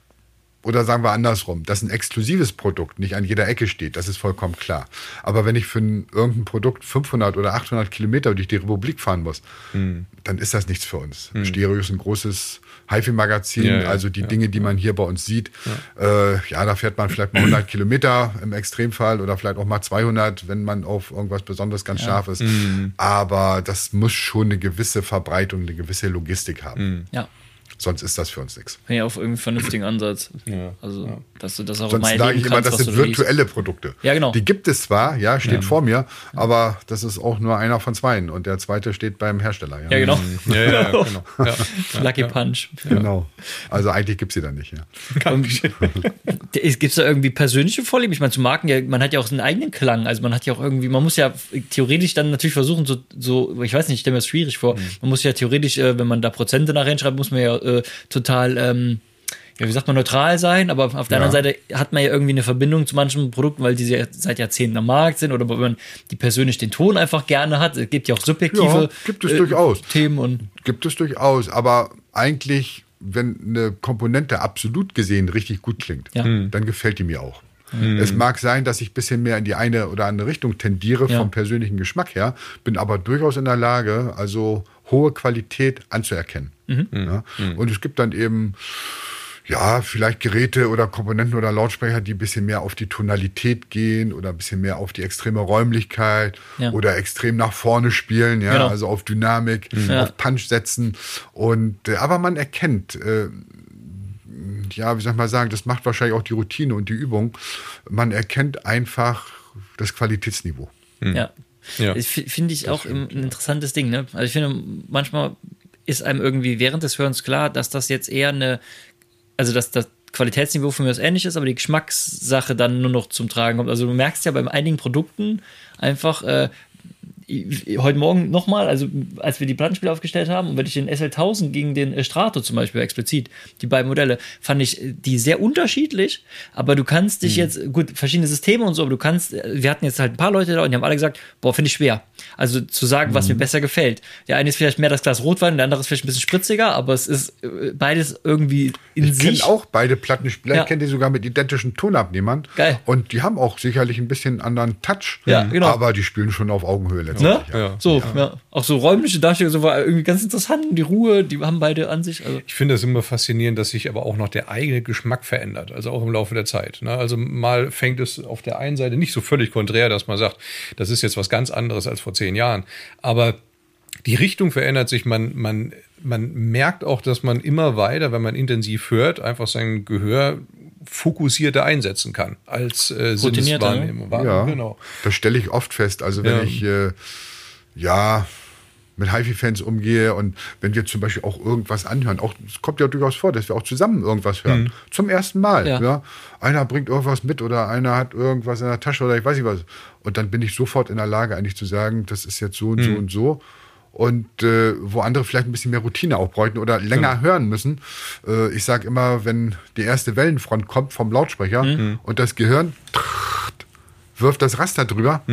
oder sagen wir andersrum, dass ein exklusives Produkt nicht an jeder Ecke steht, das ist vollkommen klar. Aber wenn ich für ein, irgendein Produkt 500 oder 800 Kilometer durch die Republik fahren muss, dann ist das nichts für uns. Stereo ist ein großes HiFi-Magazin, Ja, ja, also die Dinge, die man hier bei uns sieht, ja. Äh, ja, da fährt man vielleicht mal 100 Kilometer im Extremfall oder vielleicht auch mal 200, wenn man auf irgendwas Besonderes ganz scharf ist. Aber das muss schon eine gewisse Verbreitung, eine gewisse Logistik haben. Ja. Sonst ist das für uns nichts. Ja, auf irgendwie vernünftigen Ansatz. Ja, Also, ja. dass du das auch Sonst mal sage ich immer, das sind du liest. virtuelle Produkte. Ja, genau. Die gibt es zwar, ja, steht vor mir, aber das ist auch nur einer von zweien und der zweite steht beim Hersteller. Ja, genau. Ja, ja, <laughs> genau. Ja. Lucky Punch. Genau. Also eigentlich gibt es sie dann nicht. Ja. Gibt es da irgendwie persönliche Vorlieben? Ich meine, zu Marken, ja, man hat ja auch einen eigenen Klang. Also man hat ja auch irgendwie, man muss ja theoretisch dann natürlich versuchen, so, so ich weiß nicht, ich stelle mir das schwierig vor. Man muss ja theoretisch, äh, wenn man da Prozente nachher schreibt, muss man ja äh, total, ähm, ja, wie sagt man, neutral sein, aber auf der Ja. anderen Seite hat man ja irgendwie eine Verbindung zu manchen Produkten, weil diese ja seit Jahrzehnten am Markt sind oder weil man die persönlich den Ton einfach gerne hat. Es gibt ja auch subjektive Ja, gibt es durchaus. Themen und Gibt es durchaus, aber eigentlich, wenn eine Komponente absolut gesehen richtig gut klingt, Ja. dann gefällt die mir auch. Es mag sein, dass ich ein bisschen mehr in die eine oder andere Richtung tendiere Ja. vom persönlichen Geschmack her, bin aber durchaus in der Lage, also hohe Qualität anzuerkennen. Ja? Und es gibt dann eben ja, vielleicht Geräte oder Komponenten oder Lautsprecher, die ein bisschen mehr auf die Tonalität gehen oder ein bisschen mehr auf die extreme Räumlichkeit Ja. oder extrem nach vorne spielen, ja, Genau. also auf Dynamik, Ja. auf Punch setzen. Und äh, aber man erkennt, äh, ja, wie soll ich mal sagen, das macht wahrscheinlich auch die Routine und die Übung. Man erkennt einfach das Qualitätsniveau. Ja. Ja. Das fi- finde ich auch ein interessantes Ding. Ne? Also ich finde, manchmal ist einem irgendwie während des Hörens klar, dass das jetzt eher eine, also dass das Qualitätsniveau von mir aus ähnlich ist, aber die Geschmackssache dann nur noch zum Tragen kommt. Also du merkst ja bei einigen Produkten einfach, äh, heute Morgen nochmal, also als wir die Plattenspiele aufgestellt haben und wenn ich den SL1000 gegen den äh, Strato zum Beispiel explizit, die beiden Modelle, fand ich äh, die sehr unterschiedlich, aber du kannst dich jetzt, gut, verschiedene Systeme und so, aber du kannst, äh, wir hatten jetzt halt ein paar Leute da und die haben alle gesagt, boah, finde ich schwer. Also zu sagen, was mir besser gefällt. Der eine ist vielleicht mehr das Glas Rotwein, der andere ist vielleicht ein bisschen spritziger, aber es ist äh, beides irgendwie in Ich kenne sich. auch beide Plattenspieler, Ja. ich kenne die sogar mit identischen Tonabnehmern. Geil. Und die haben auch sicherlich ein bisschen anderen Touch. Ja, genau. Aber die spielen schon auf Augenhöhe Ne? letztendlich. Ja. Ja. So, ja. Auch so räumliche Darstellung, so war irgendwie ganz interessant. Die Ruhe, die haben beide an sich. Also, Ich finde es immer faszinierend, dass sich aber auch noch der eigene Geschmack verändert, also auch im Laufe der Zeit. Ne? Also mal fängt es auf der einen Seite nicht so völlig konträr, dass man sagt, das ist jetzt was ganz anderes als vor zehn Jahren. Aber die Richtung verändert sich, man, man, man merkt auch, dass man immer weiter, wenn man intensiv hört, einfach sein Gehör fokussierter einsetzen kann als äh, Routinierter, ne? Sinneswahrnehmung. Ja, Genau. das stelle ich oft fest. Also wenn Ja. ich äh, ja mit HiFi-Fans umgehe und wenn wir zum Beispiel auch irgendwas anhören, auch es kommt ja durchaus vor, dass wir auch zusammen irgendwas hören. Zum ersten Mal. Ja. Ja. Einer bringt irgendwas mit oder einer hat irgendwas in der Tasche oder ich weiß nicht was. Und dann bin ich sofort in der Lage, eigentlich zu sagen, das ist jetzt so und so und so. Und äh, wo andere vielleicht ein bisschen mehr Routine auch bräuchten oder länger hören müssen. Äh, ich sage immer, wenn die erste Wellenfront kommt vom Lautsprecher und das Gehirn wirft das Raster drüber,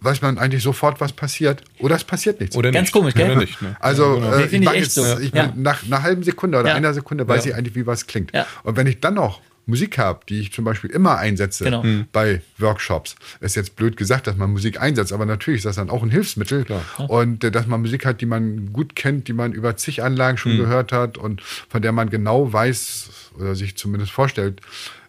weiß man eigentlich sofort, was passiert. Oder es passiert nichts. Oder Ganz nicht. komisch, gell? Oder nicht, ne? also Ja, genau. äh, ich ich jetzt, so. ich Ja. bin nach einer halben Sekunde oder Ja. einer Sekunde weiß Ja. ich eigentlich, wie was klingt. Ja. Und wenn ich dann noch Musik habe, die ich zum Beispiel immer einsetze Genau. Mhm. bei Workshops, ist jetzt blöd gesagt, dass man Musik einsetzt, aber natürlich ist das dann auch ein Hilfsmittel. Und äh, dass man Musik hat, die man gut kennt, die man über zig Anlagen Mhm. schon gehört hat und von der man genau weiß oder sich zumindest vorstellt,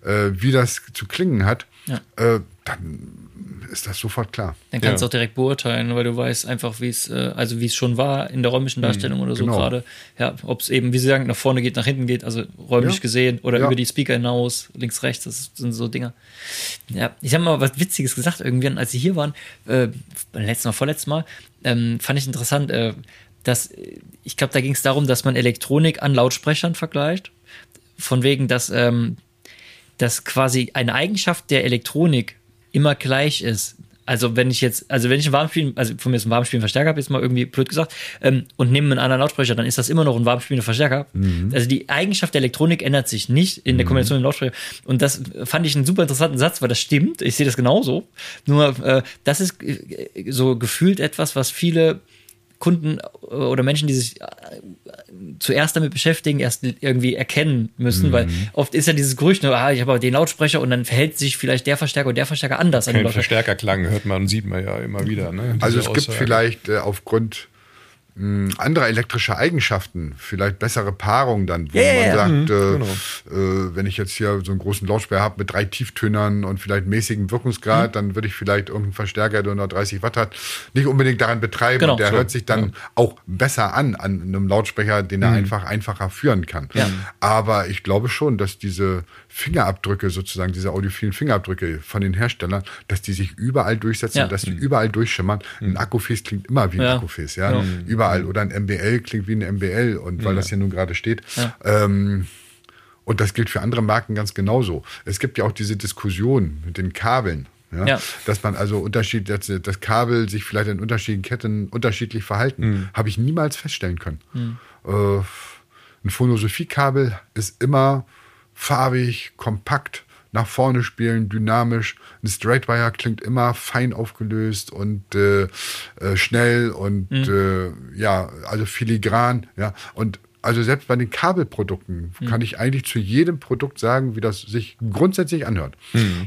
äh, wie das zu klingen hat, Ja. äh, dann ist das sofort klar. Dann kannst du Ja. auch direkt beurteilen, weil du weißt einfach, wie es, äh, also wie es schon war in der räumlichen Darstellung oder so genau. gerade. Ja, ob es eben, wie Sie sagen, nach vorne geht, nach hinten geht, also räumlich Ja. gesehen oder Ja. über die Speaker hinaus, links, rechts, das sind so Dinge. Ja, ich habe mal was Witziges gesagt, irgendwann, als Sie hier waren, äh, beim letzten Mal, vorletztes Mal, ähm, fand ich interessant, äh, dass, äh, ich glaube, da ging es darum, dass man Elektronik an Lautsprechern vergleicht. Von wegen, dass, ähm, dass quasi eine Eigenschaft der Elektronik immer gleich ist. Also wenn ich jetzt, also wenn ich einen Warmspielen, also von mir ist ein Warmspielen Verstärker, habe jetzt mal irgendwie blöd gesagt, ähm, und nehme einen anderen Lautsprecher, dann ist das immer noch ein warmspielender Verstärker. Also die Eigenschaft der Elektronik ändert sich nicht in der Kombination mit dem Lautsprecher. Und das fand ich einen super interessanten Satz, weil das stimmt. Ich sehe das genauso. Nur äh, das ist äh, so gefühlt etwas, was viele Kunden äh, oder Menschen, die sich äh, zuerst damit beschäftigen, erst irgendwie erkennen müssen, weil oft ist ja dieses Gerücht, ne, ah, ich habe aber den Lautsprecher und dann verhält sich vielleicht der Verstärker und der Verstärker anders an Kein Lautsprecher. Verstärkerklang hört man und sieht man ja immer wieder. Ne? Also es gibt Aussage. vielleicht äh, aufgrund mh, andere elektrische Eigenschaften, vielleicht bessere Paarung dann, wo Ja, ja, man ja. sagt, äh, äh, wenn ich jetzt hier so einen großen Lautsprecher habe mit drei Tieftönern und vielleicht mäßigem Wirkungsgrad, dann würde ich vielleicht irgendeinen Verstärker, der nur 30 Watt hat, nicht unbedingt daran betreiben. Genau. und der So, hört sich dann auch besser an, an einem Lautsprecher, den er einfach einfacher führen kann. Ja. Aber ich glaube schon, dass diese Fingerabdrücke sozusagen, diese audiophilen Fingerabdrücke von den Herstellern, dass die sich überall durchsetzen, Ja. dass die überall durchschimmern. Ein Akkufäß klingt immer wie ein Ja. Akkufäß, ja. Ja. Überall. Oder ein MBL klingt wie ein MBL und weil das hier nun gerade steht. Ähm, und das gilt für andere Marken ganz genauso. Es gibt ja auch diese Diskussion mit den Kabeln. Ja, Ja. Dass man also Unterschied, dass das Kabel sich vielleicht in unterschiedlichen Ketten unterschiedlich verhalten, habe ich niemals feststellen können. Äh, ein Phonosiphie-Kabel ist immer farbig, kompakt, nach vorne spielen, dynamisch. Ein Straightwire klingt immer fein aufgelöst und äh, äh, schnell und äh, ja, also filigran. Ja, und also selbst bei den Kabelprodukten kann ich eigentlich zu jedem Produkt sagen, wie das sich grundsätzlich anhört.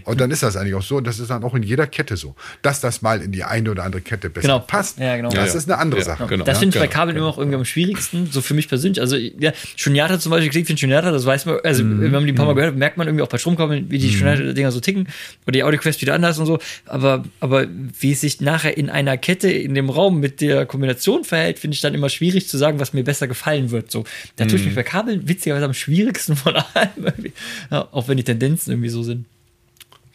Und dann ist das eigentlich auch so, und das ist dann auch in jeder Kette so, dass das mal in die eine oder andere Kette besser Genau. passt. Ja, genau. Das Ja, ja. ist eine andere Ja, Sache. genau. Das finde ich bei genau, Kabeln immer auch irgendwie am schwierigsten, so für mich persönlich. Also, ja, Shunyata zum Beispiel, klingt wie ein Shunyata, das weiß man, also, Mhm. wenn man die ein paar Mal gehört hat, merkt man irgendwie auch bei Stromkabeln, wie die Shunyata-Dinger so ticken oder die AudioQuest wieder anders und so. Aber, aber wie es sich nachher in einer Kette in dem Raum mit der Kombination verhält, finde ich dann immer schwierig zu sagen, was mir besser gefallen wird. So, da tue ich Mhm. mich bei Kabeln witzigerweise am schwierigsten von allem. Ja, auch wenn die Tendenzen irgendwie so sind.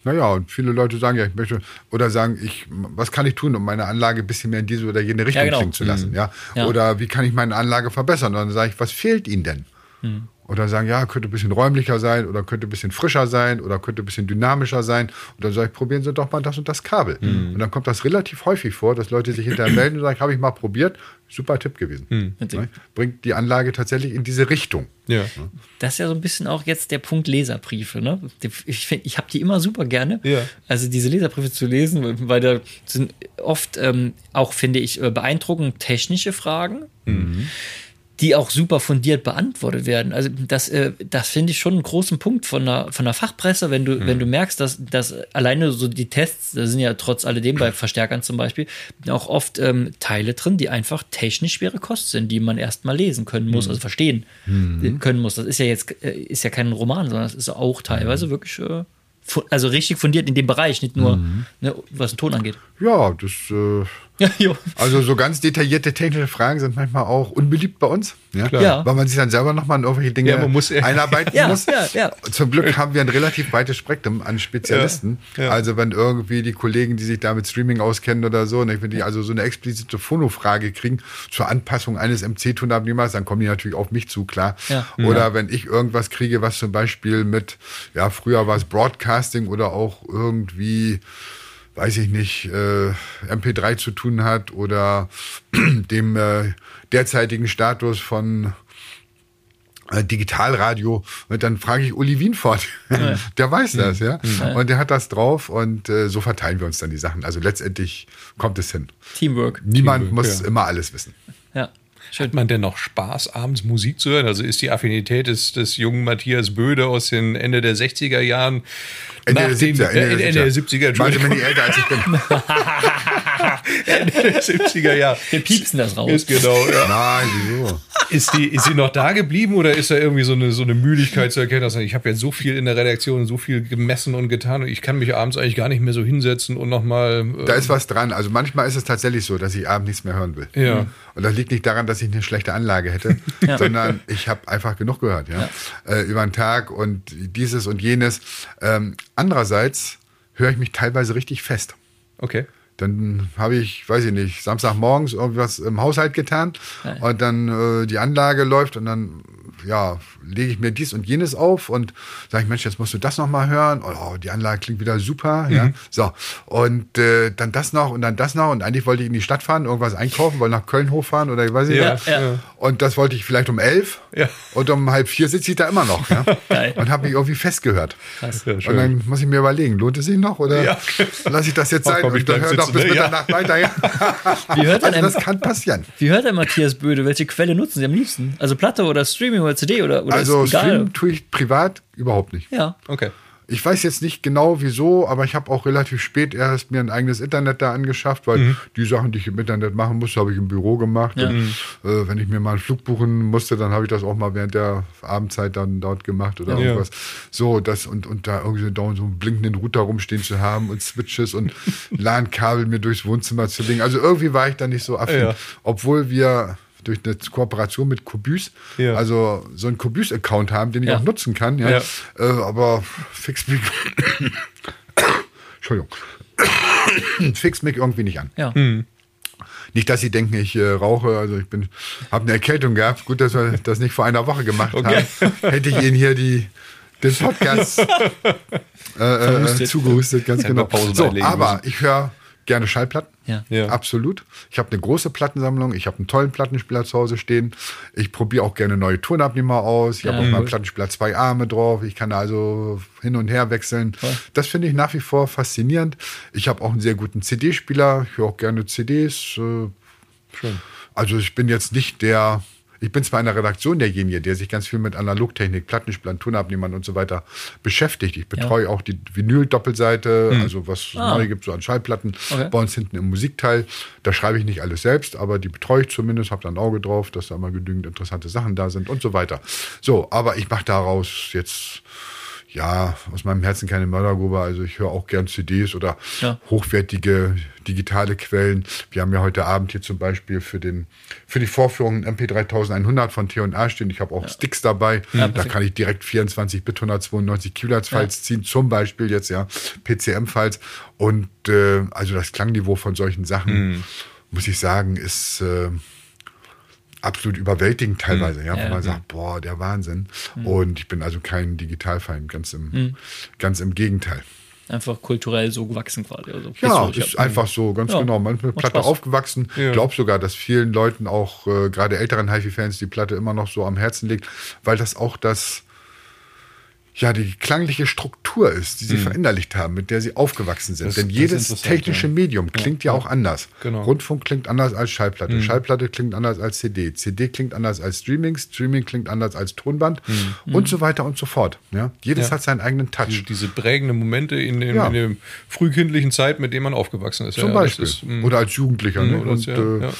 Naja, und viele Leute sagen ja, ich möchte, oder sagen, ich, was kann ich tun, um meine Anlage ein bisschen mehr in diese oder jene Richtung Ja, genau. zu lassen, ja? Ja. Oder wie kann ich meine Anlage verbessern? Und dann sage ich, was fehlt Ihnen denn? Oder sagen, ja, könnte ein bisschen räumlicher sein oder könnte ein bisschen frischer sein oder könnte ein bisschen dynamischer sein. Und dann sage ich, probieren Sie doch mal das und das Kabel. Und dann kommt das relativ häufig vor, dass Leute sich hinterher melden und sagen, habe ich mal probiert, super Tipp gewesen. Ne? Bringt die Anlage tatsächlich in diese Richtung. Ja. Das ist ja so ein bisschen auch jetzt der Punkt Leserbriefe. Ne? Ich, find, ich habe die immer super gerne. Ja. Also diese Leserbriefe zu lesen, weil da sind oft ähm, auch, finde ich, äh, beeindruckend technische Fragen. Die auch super fundiert beantwortet werden. Also das, äh, das finde ich schon einen großen Punkt von der, von der Fachpresse, wenn du, wenn du merkst, dass, dass alleine so die Tests, da sind ja trotz alledem bei <clears throat> Verstärkern zum Beispiel auch oft ähm, Teile drin, die einfach technisch schwere Kost sind, die man erstmal lesen können muss, also verstehen können muss. Das ist ja jetzt äh, ist ja kein Roman, sondern das ist auch teilweise wirklich äh, also richtig fundiert in dem Bereich, nicht nur ne, was den Ton angeht. Ja, das. Äh, Ja, jo. Also so ganz detaillierte technische Fragen sind manchmal auch unbeliebt bei uns. Ja? Ja. Weil man sich dann selber nochmal in irgendwelche Dinge Ja, man muss- einarbeiten <laughs> Ja, muss. ja, ja. Zum Glück haben wir ein relativ breites Spektrum an Spezialisten. Ja, ja. Also wenn irgendwie die Kollegen, die sich da mit Streaming auskennen oder so, ne, wenn die also so eine explizite Phonofrage kriegen zur Anpassung eines MC-Tonabnehmers, dann kommen die natürlich auf mich zu, klar. Ja. Oder wenn ich irgendwas kriege, was zum Beispiel mit, ja, früher war es Broadcasting oder auch irgendwie weiß ich nicht, äh, MP3 zu tun hat oder <clears throat> dem äh, derzeitigen Status von äh, Digitalradio, und dann frage ich Uli Wienfort, <laughs> <laughs> der weiß das, ja, und der hat das drauf und äh, so verteilen wir uns dann die Sachen. Also letztendlich kommt es hin. Teamwork. Niemand Teamwork, muss ja. immer alles wissen. Ja. Schön. Hat man denn noch Spaß, abends Musik zu hören? Also ist die Affinität des, des jungen Matthias Böde aus den Ende der 60er Jahren Ende nach der dem- 70er, äh, Ende der 70er, Manche bin Entschuldigung. ich älter als ich bin. <laughs> Ende der 70er Jahre. Wir piepsen das raus. Ist genau, ja. Nein, wieso? Ist die, ist sie noch da geblieben oder ist da irgendwie so eine, so eine Müdigkeit zu erkennen, dass ich habe jetzt so viel in der Redaktion, so viel gemessen und getan und ich kann mich abends eigentlich gar nicht mehr so hinsetzen und nochmal. Da ist was dran. Also manchmal ist es tatsächlich so, dass ich abends nichts mehr hören will. Ja. Und das liegt nicht daran, dass ich eine schlechte Anlage hätte, <laughs> sondern ich habe einfach genug gehört, ja. Äh, über den Tag und dieses und jenes. Ähm, andererseits höre ich mich teilweise richtig fest. Okay. Dann habe ich, weiß ich nicht, Samstagmorgens irgendwas im Haushalt getan und dann äh, die Anlage läuft und dann ja, lege ich mir dies und jenes auf und sage ich, Mensch, jetzt musst du das noch mal hören. Oh, die Anlage klingt wieder super. Ja, so. Und äh, dann das noch und dann das noch. Und eigentlich wollte ich in die Stadt fahren, irgendwas einkaufen, wollte nach Köln hochfahren oder ich weiß nicht. Ja. Und das wollte ich vielleicht um elf. Ja. Und um halb vier sitze ich da immer noch. Ja? <laughs> Und habe mich irgendwie festgehört. Ja, Und dann muss ich mir überlegen, lohnt es sich noch oder Ja. lasse ich das jetzt Ach, sein komm, ich und höre sitzen, bis ne? Ja. Mitternacht weiter? Ja. <laughs> Wie hört, denn Also das ein, kann passieren. wie hört der Matthias Böde? Welche Quelle nutzen Sie am liebsten? Also Platte oder Streaming oder CD oder, oder Also ist egal? streamen tue ich privat überhaupt nicht. Ja. Okay. Ich weiß jetzt nicht genau wieso, aber ich habe auch relativ spät erst mir ein eigenes Internet da angeschafft, weil Mhm. die Sachen, die ich im Internet machen musste, habe ich im Büro gemacht. Ja. Und, äh, wenn ich mir mal einen Flug buchen musste, dann habe ich das auch mal während der Abendzeit dann dort gemacht oder Ja. irgendwas. So, das und, und da irgendwie so dauernd so einen blinkenden Router rumstehen zu haben und Switches und <laughs> LAN-Kabel mir durchs Wohnzimmer zu legen. Also irgendwie war ich da nicht so affin, Ja. obwohl wir durch eine Kooperation mit Cubus, Ja. also so einen Cubus-Account haben, den ich Ja. auch nutzen kann. Ja. Ja. Äh, aber FixMig, <coughs> Entschuldigung, <coughs> FixMig irgendwie nicht an. Ja. Nicht, dass Sie denken, ich äh, rauche, also ich bin, habe eine Erkältung gehabt. Gut, dass wir das nicht vor einer Woche gemacht Okay. haben. <laughs> Hätte ich Ihnen hier die, den Podcast <laughs> äh, äh, zugehustet, ganz genau. So, aber müssen. ich höre gerne Schallplatten. Ja. Ja. Absolut. Ich habe eine große Plattensammlung. Ich habe einen tollen Plattenspieler zu Hause stehen. Ich probiere auch gerne neue Tonabnehmer aus. Ich habe Ja, auf meinem cool. Plattenspieler zwei Arme drauf. Ich kann also hin und her wechseln. Das finde ich nach wie vor faszinierend. Ich habe auch einen sehr guten CD-Spieler. Ich höre auch gerne CDs. Äh, Schön. also ich bin jetzt nicht der, ich bin zwar in der Redaktion derjenige, der sich ganz viel mit Analogtechnik, Plattenspielern, Tonabnehmern und so weiter beschäftigt. Ich betreue auch die Vinyl-Doppelseite, also was es Ah. neu gibt, so an Schallplatten. Okay. Bei uns hinten im Musikteil. Da schreibe ich nicht alles selbst, aber die betreue ich zumindest, habe da ein Auge drauf, dass da immer genügend interessante Sachen da sind und so weiter. So, aber ich mache daraus jetzt ja, aus meinem Herzen keine Mördergrube. Also ich höre auch gern CDs oder Ja. hochwertige digitale Quellen. Wir haben ja heute Abend hier zum Beispiel für, den, für die Vorführung ein MP3100 von T&A stehen. Ich habe auch Sticks dabei. da perfekt. kann ich direkt 24-Bit 192 Kilohertz Files ziehen. Zum Beispiel jetzt ja PCM-Files. Und äh, also das Klangniveau von solchen Sachen, muss ich sagen, ist... Äh, absolut überwältigend teilweise, ja, wo Ja. man sagt, boah, der Wahnsinn. Und ich bin also kein Digitalfeind, ganz im, ganz im Gegenteil. Einfach kulturell so gewachsen quasi. Also, Ja, ist einfach so, ganz Ja, genau. Man ist mit macht Platte Spaß. aufgewachsen. Ja. Glaub sogar, dass vielen Leuten auch, äh, gerade älteren HiFi-Fans, die Platte immer noch so am Herzen liegt, weil das auch das, ja, die klangliche Struktur ist, die sie verinnerlicht haben, mit der sie aufgewachsen sind. Das- Denn das jedes technische ja. Medium klingt ja, auch anders. Genau. Rundfunk klingt anders als Schallplatte. Schallplatte klingt anders als CD. CD klingt anders als Streaming. Streaming klingt anders als Tonband und so weiter und so fort. Ja? Jedes Ja. hat seinen eigenen Touch. Diese, diese prägenden Momente in, Ja. in der frühkindlichen Zeit, mit dem man aufgewachsen ist. Zum ja, das Beispiel. Ist, mm, oder als Jugendlicher. Mm, Ne? oder Und, ja, äh, ja.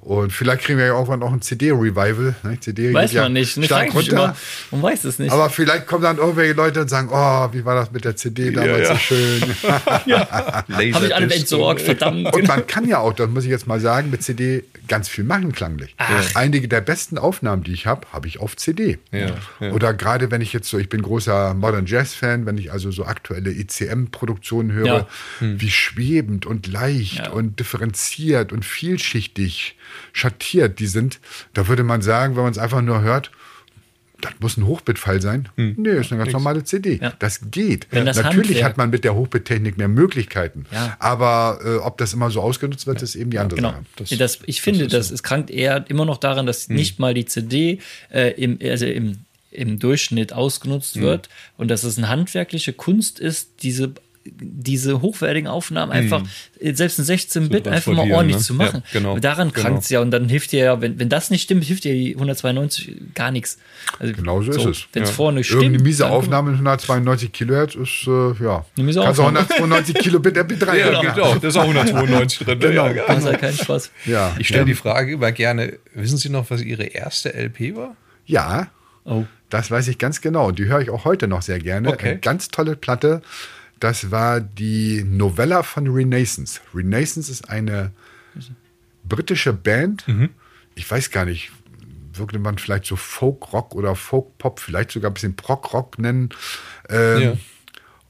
Und vielleicht kriegen wir ja irgendwann auch ein CD-Revival. Ne? CD Weiß ja man nicht. Ne, stark runter. immer. Man weiß es nicht. Aber vielleicht kommen dann irgendwelche Leute und sagen, oh, wie war das mit der CD damals ja. so schön. <laughs> Habe ich alle entsorgt, und- verdammt. Und man kann ja auch, das muss ich jetzt mal sagen, mit CD ganz viel machen klanglich. Einige der besten Aufnahmen, die ich habe, habe ich auf CD. Ja, ja. Oder gerade wenn ich jetzt so, ich bin großer Modern Jazz Fan, wenn ich also so aktuelle ECM-Produktionen höre, Ja. wie schwebend und leicht und differenziert und vielschichtig schattiert die sind, da würde man sagen, wenn man es einfach nur hört, das muss ein Hochbit-Fall sein. Nee, ist eine ganz normale CD. Ja. Das geht. Das Natürlich hat man mit der Hochbit-Technik mehr Möglichkeiten. Ja. Aber äh, ob das immer so ausgenutzt wird, ist eben die andere Genau. Sache. Das, das, ich finde, das, es krankt eher immer noch daran, dass Hm. nicht mal die CD äh, im, also im, im Durchschnitt ausgenutzt Hm. wird und dass es eine handwerkliche Kunst ist, diese diese hochwertigen Aufnahmen einfach, äh, selbst ein 16-Bit, Zu einfach mal ordentlich ne? zu machen. Ja, genau, Daran genau. krankt es ja und dann hilft dir ja, wenn, wenn das nicht stimmt, hilft dir die 192 gar nichts. Also, Genau so ist es. Wenn es Ja. vorne stimmt. Irgendeine miese Aufnahme in 192 Kilohertz ist, äh, ja. Eine miese Kannst du Aufnahme. 192 Kilobit MP3 <laughs> Ja, gibt auch. Das ist auch 192 drin. Genau. Ja, Das ist halt kein Spaß. Ja. Ich stelle die Frage immer gerne, wissen Sie noch, was Ihre erste LP war? ja, Oh. das weiß ich ganz genau. Und die höre ich auch heute noch sehr gerne. Okay. Eine ganz tolle Platte. Das war die Novella von Renaissance. Renaissance ist eine britische Band. Mhm. Ich weiß gar nicht, würde man vielleicht so Folk-Rock oder Folk-Pop, vielleicht sogar ein bisschen Prog-Rock nennen. Ähm, Ja.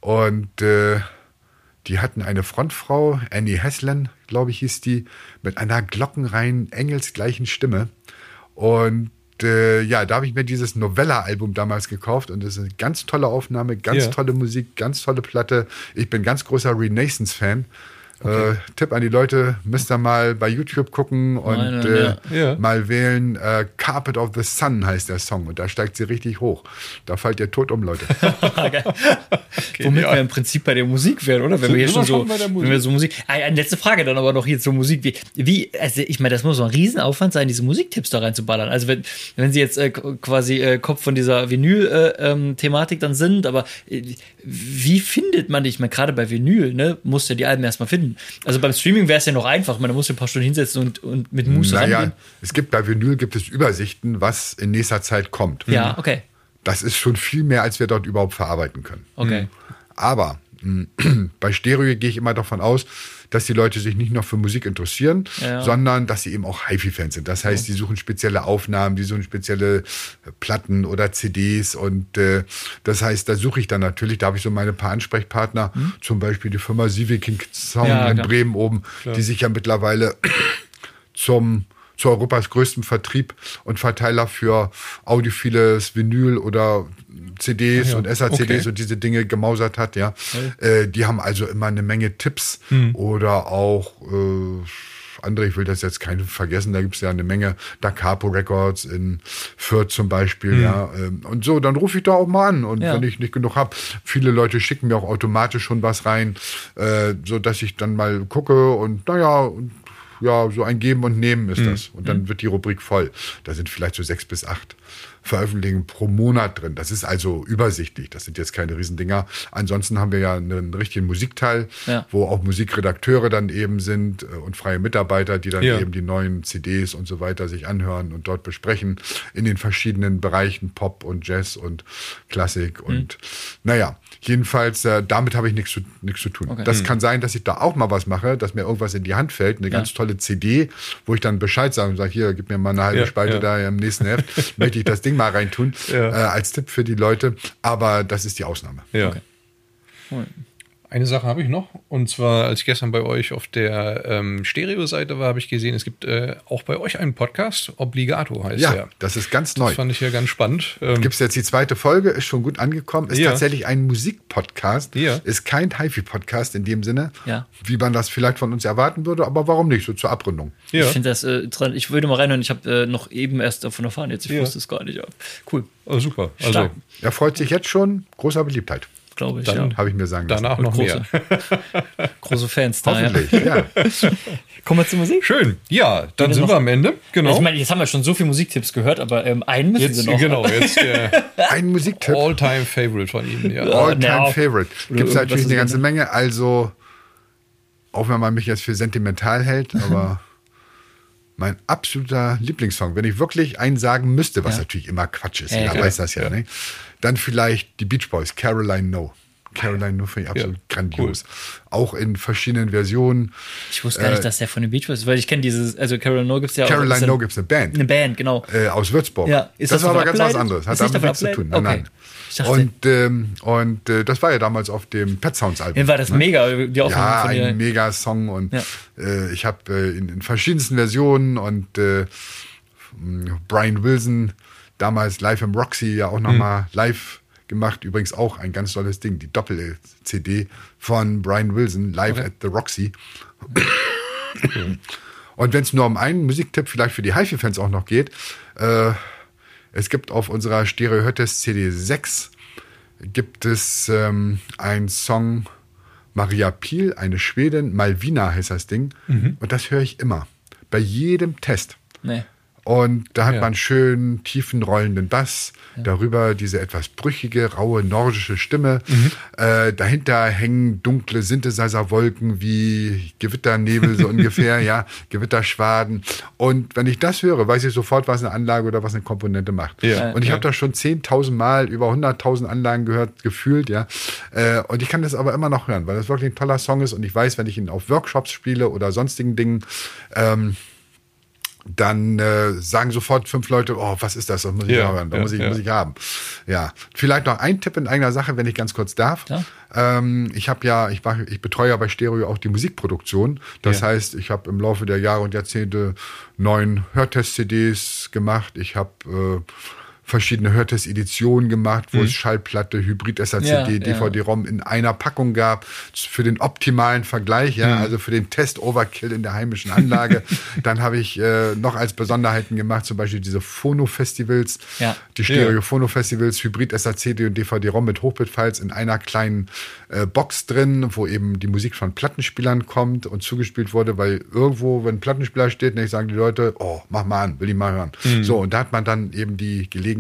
Und äh, die hatten eine Frontfrau, Annie Haslan, glaube ich, hieß die, mit einer glockenreinen, engelsgleichen Stimme. Und äh, ja, da habe ich mir dieses Novella-Album damals gekauft und das ist eine ganz tolle Aufnahme, ganz Ja. tolle Musik, ganz tolle Platte. Ich bin ganz großer Renaissance-Fan. Äh, Tipp an die Leute, müsst ihr mal bei YouTube gucken und Meine, äh, ja. Ja. mal wählen. Äh, Carpet of the Sun heißt der Song und da steigt sie richtig hoch. Da fallt ihr tot um, Leute. <laughs> Womit ja. wir im Prinzip bei der Musik wären, oder? Wenn Sind wir hier schon so, wenn wir so Musik. Ah, eine letzte Frage dann aber noch hier zur Musik. Wie, wie also ich meine, das muss doch ein Riesenaufwand sein, diese Musiktipps da reinzuballern. Also wenn, wenn sie jetzt äh, quasi äh, Kopf von dieser Vinyl-Thematik dann sind, aber äh, wie findet man dich? Ich meine, gerade bei Vinyl, ne, musst du ja die Alben erstmal finden. Also beim Streaming wäre es ja noch einfach, man muss ein paar Stunden hinsetzen und, und mit Muße Naja, rangehen. es gibt bei Vinyl gibt es Übersichten, was in nächster Zeit kommt. Ja, okay. Das ist schon viel mehr, als wir dort überhaupt verarbeiten können. Okay. Aber mh, <clears throat> bei Stereo gehe ich immer davon aus, dass die Leute sich nicht noch für Musik interessieren, Ja. sondern dass sie eben auch HiFi-Fans sind. Das heißt, die suchen spezielle Aufnahmen, die suchen spezielle äh, Platten oder CDs und äh, das heißt, da suche ich dann natürlich, da habe ich so meine paar Ansprechpartner, zum Beispiel die Firma Sieveking Sound Mhm. Ja, in klar. Bremen oben, die sich ja mittlerweile <clears throat> zum zu Europas größtem Vertrieb und Verteiler für audiophiles Vinyl oder CDs ja, und SACDs okay. und diese Dinge gemausert hat, ja. Äh, die haben also immer eine Menge Tipps Hm. oder auch äh, andere, ich will das jetzt keine vergessen, da gibt es ja eine Menge Da Capo Records in Fürth zum Beispiel, Hm. ja. ähm, Und so, dann rufe ich da auch mal an. Und Ja. wenn ich nicht genug habe, viele Leute schicken mir auch automatisch schon was rein, äh, so dass ich dann mal gucke und naja, und ja, so ein Geben und Nehmen ist das. Und dann wird die Rubrik voll. Da sind vielleicht so sechs bis acht Veröffentlichungen pro Monat drin. Das ist also übersichtlich. Das sind jetzt keine Riesendinger. Ansonsten haben wir ja einen richtigen Musikteil, Ja. wo auch Musikredakteure dann eben sind äh, und freie Mitarbeiter, die dann Ja. eben die neuen CDs und so weiter sich anhören und dort besprechen in den verschiedenen Bereichen Pop und Jazz und Klassik und naja, jedenfalls äh, damit habe ich nichts zu, nichts zu tun. Okay. Das kann sein, dass ich da auch mal was mache, dass mir irgendwas in die Hand fällt, eine ganz tolle CD, wo ich dann Bescheid sage und sage, hier, gib mir mal eine halbe Ja, Spalte ja. da im nächsten Heft, <laughs> möchte ich das Ding mal reintun, Ja. äh, als Tipp für die Leute, aber das ist die Ausnahme. Ja. Cool. Eine Sache habe ich noch. Und zwar, als ich gestern bei euch auf der ähm, Stereo-Seite war, habe ich gesehen, es gibt äh, auch bei euch einen Podcast. Obligato heißt Ja, der. das ist ganz neu. Das fand ich ja ganz spannend. Ähm, Gibt es jetzt die zweite Folge, ist schon gut angekommen, ist Ja. tatsächlich ein Musikpodcast, Ja. ist kein HiFi-Podcast in dem Sinne, Ja. wie man das vielleicht von uns erwarten würde, aber warum nicht, so zur Abrundung. ja. Ich finde das äh, interessant. Ich würde mal reinhören. Ich habe äh, noch eben erst davon erfahren. Jetzt ich Ja. wusste es gar nicht. Ja. Cool, Oh, super. Also Stark. Er freut sich jetzt schon, großer Beliebtheit, glaube ich. Dann ja. habe ich mir sagen lassen. danach noch große, mehr. <laughs> große Fans da. Ja. Hoffentlich, ja. <laughs> Kommen wir zur Musik. Schön. Ja, dann wir sind noch- wir am Ende. Genau. Ich meine, jetzt haben wir schon so viele Musiktipps gehört, aber ähm, einen müssen jetzt, sie noch. genau, jetzt der <laughs> Ein Musiktipp, All-Time-Favorite von Ihnen. Ja. All-Time. Favorite. Gibt es natürlich eine ganze. Menge, also auch wenn man mich jetzt für sentimental hält, aber mein absoluter Lieblingssong, wenn ich wirklich einen sagen müsste, was Ja. natürlich immer Quatsch ist, Ja, jeder klar. weiß das ja, Ja. Ne? dann vielleicht die Beach Boys, Caroline No. Caroline No finde ich absolut Ja, grandios. Auch in verschiedenen Versionen. Ich wusste gar nicht, dass der von den Beach Boys ist, weil ich kenne dieses, also Caroline No gibt es ja auch. Caroline No gibt es eine Band. Eine Band, genau. äh, aus Würzburg. Ja, ist das, das war aber ganz was abgeleitet? anderes. Hat Ist damit nichts zu tun. Nein, abgeleitet? nein. Okay. Dachte- und ähm, und äh, das war ja damals auf dem Pet Sounds Album. Dann war das mega, die Aufnahme Ja, von ein dir. mega Song und Ja. äh, ich habe äh, in, in verschiedensten Versionen und äh, Brian Wilson damals live im Roxy ja auch nochmal live gemacht. Übrigens auch ein ganz tolles Ding, die Doppel-CD von Brian Wilson live at the Roxy. Und wenn es nur um einen Musiktipp vielleicht für die HiFi-Fans auch noch geht, äh, es gibt auf unserer Stereo Hörtest CD 6 gibt es ähm, einen Song Maria Piel, eine Schwedin, Malvina heißt das Ding. Und das höre ich immer. Bei jedem Test. Nee. Und da hat Ja. man schön tiefen rollenden Bass, darüber diese etwas brüchige, raue nordische Stimme. Äh, dahinter hängen dunkle Synthesizer-Wolken wie Gewitternebel so <laughs> ungefähr, ja, Gewitterschwaden. Und wenn ich das höre, weiß ich sofort, was eine Anlage oder was eine Komponente macht. Ja. Und ich Ja. habe das schon 10.000 Mal über 100.000 Anlagen gehört, gefühlt, ja. Äh, und ich kann das aber immer noch hören, weil das wirklich ein toller Song ist und ich weiß, wenn ich ihn auf Workshops spiele oder sonstigen Dingen, ähm, dann äh, sagen sofort fünf Leute, oh, was ist das? Das muss ich Ja, hören, da ja, muss ich, ja. muss ich haben. Ja, vielleicht noch ein Tipp in eigener Sache, wenn ich ganz kurz darf. Klar. Ähm, ich habe ja, ich, mach, ich betreue ja bei Stereo auch die Musikproduktion. Das Ja. heißt, ich habe im Laufe der Jahre und Jahrzehnte neun Hörtest-CDs gemacht. Ich habe äh, verschiedene Hörtest-Editionen gemacht, wo es Schallplatte, Hybrid-SACD, Ja, ja. DVD-ROM in einer Packung gab, für den optimalen Vergleich, ja, also für den Test-Overkill in der heimischen Anlage. <laughs> Dann habe ich äh, noch als Besonderheiten gemacht, zum Beispiel diese Phono-Festivals, Ja. die Stereo-Phono-Festivals, Hybrid-SACD und DVD-ROM mit Hochbit-Files in einer kleinen äh, Box drin, wo eben die Musik von Plattenspielern kommt und zugespielt wurde, weil irgendwo, wenn ein Plattenspieler steht, nicht sagen die Leute, oh, mach mal an, will ich mal hören. Mhm. So, und da hat man dann eben die Gelegenheit,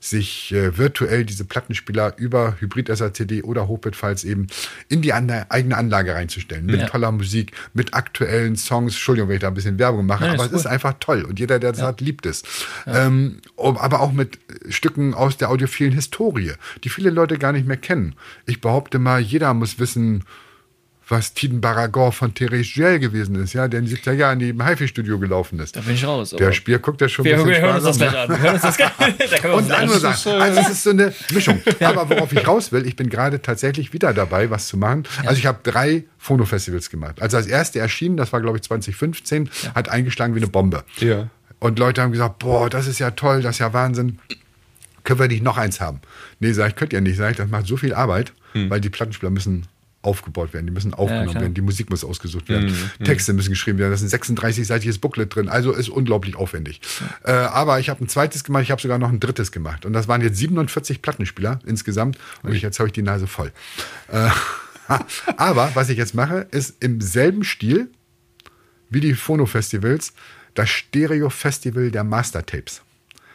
sich äh, virtuell diese Plattenspieler über Hybrid-SACD oder Hochbit-Files eben in die an eigene Anlage reinzustellen. Mit ja. toller Musik, mit aktuellen Songs. Entschuldigung, wenn ich da ein bisschen Werbung mache, Nein, aber es ist einfach toll und jeder, der das ja. hat, liebt es. Ja. Ähm, aber auch mit Stücken aus der audiophilen Historie, die viele Leute gar nicht mehr kennen. Ich behaupte mal, jeder muss wissen, was Tiden Baragor von Therese Giel gewesen ist, ja, der in den 70er Jahren neben HiFi-Studio gelaufen ist. Da bin ich raus. Der Spiel guckt ja schon wir, ein bisschen wir hören uns das gleich an. Wir hören uns das gleich an. <laughs> Und andere Sachen. Also es ist so eine Mischung. <laughs> Aber worauf ich raus will, ich bin gerade tatsächlich wieder dabei, was zu machen. Also ich habe drei Phono-Festivals gemacht. Also das erste erschienen, das war glaube ich 2015, ja. hat eingeschlagen wie eine Bombe. Ja. Und Leute haben gesagt, boah, das ist ja toll, das ist ja Wahnsinn. Können wir nicht noch eins haben? Nee, sag ich, könnt ihr nicht. Sag ich, das macht so viel Arbeit, hm. weil die Plattenspieler müssen aufgebaut werden, die müssen aufgenommen ja, werden, die Musik muss ausgesucht werden, mhm, Texte müssen geschrieben werden, da ist ein 36-seitiges Booklet drin, also ist unglaublich aufwendig. Ja. Äh, aber ich habe ein zweites gemacht, ich habe sogar noch ein drittes gemacht und das waren jetzt 47 Plattenspieler insgesamt und ich, jetzt habe ich die Nase voll. Äh, <laughs> aber was ich jetzt mache, ist im selben Stil wie die Phono-Festivals das Stereo-Festival der Master-Tapes.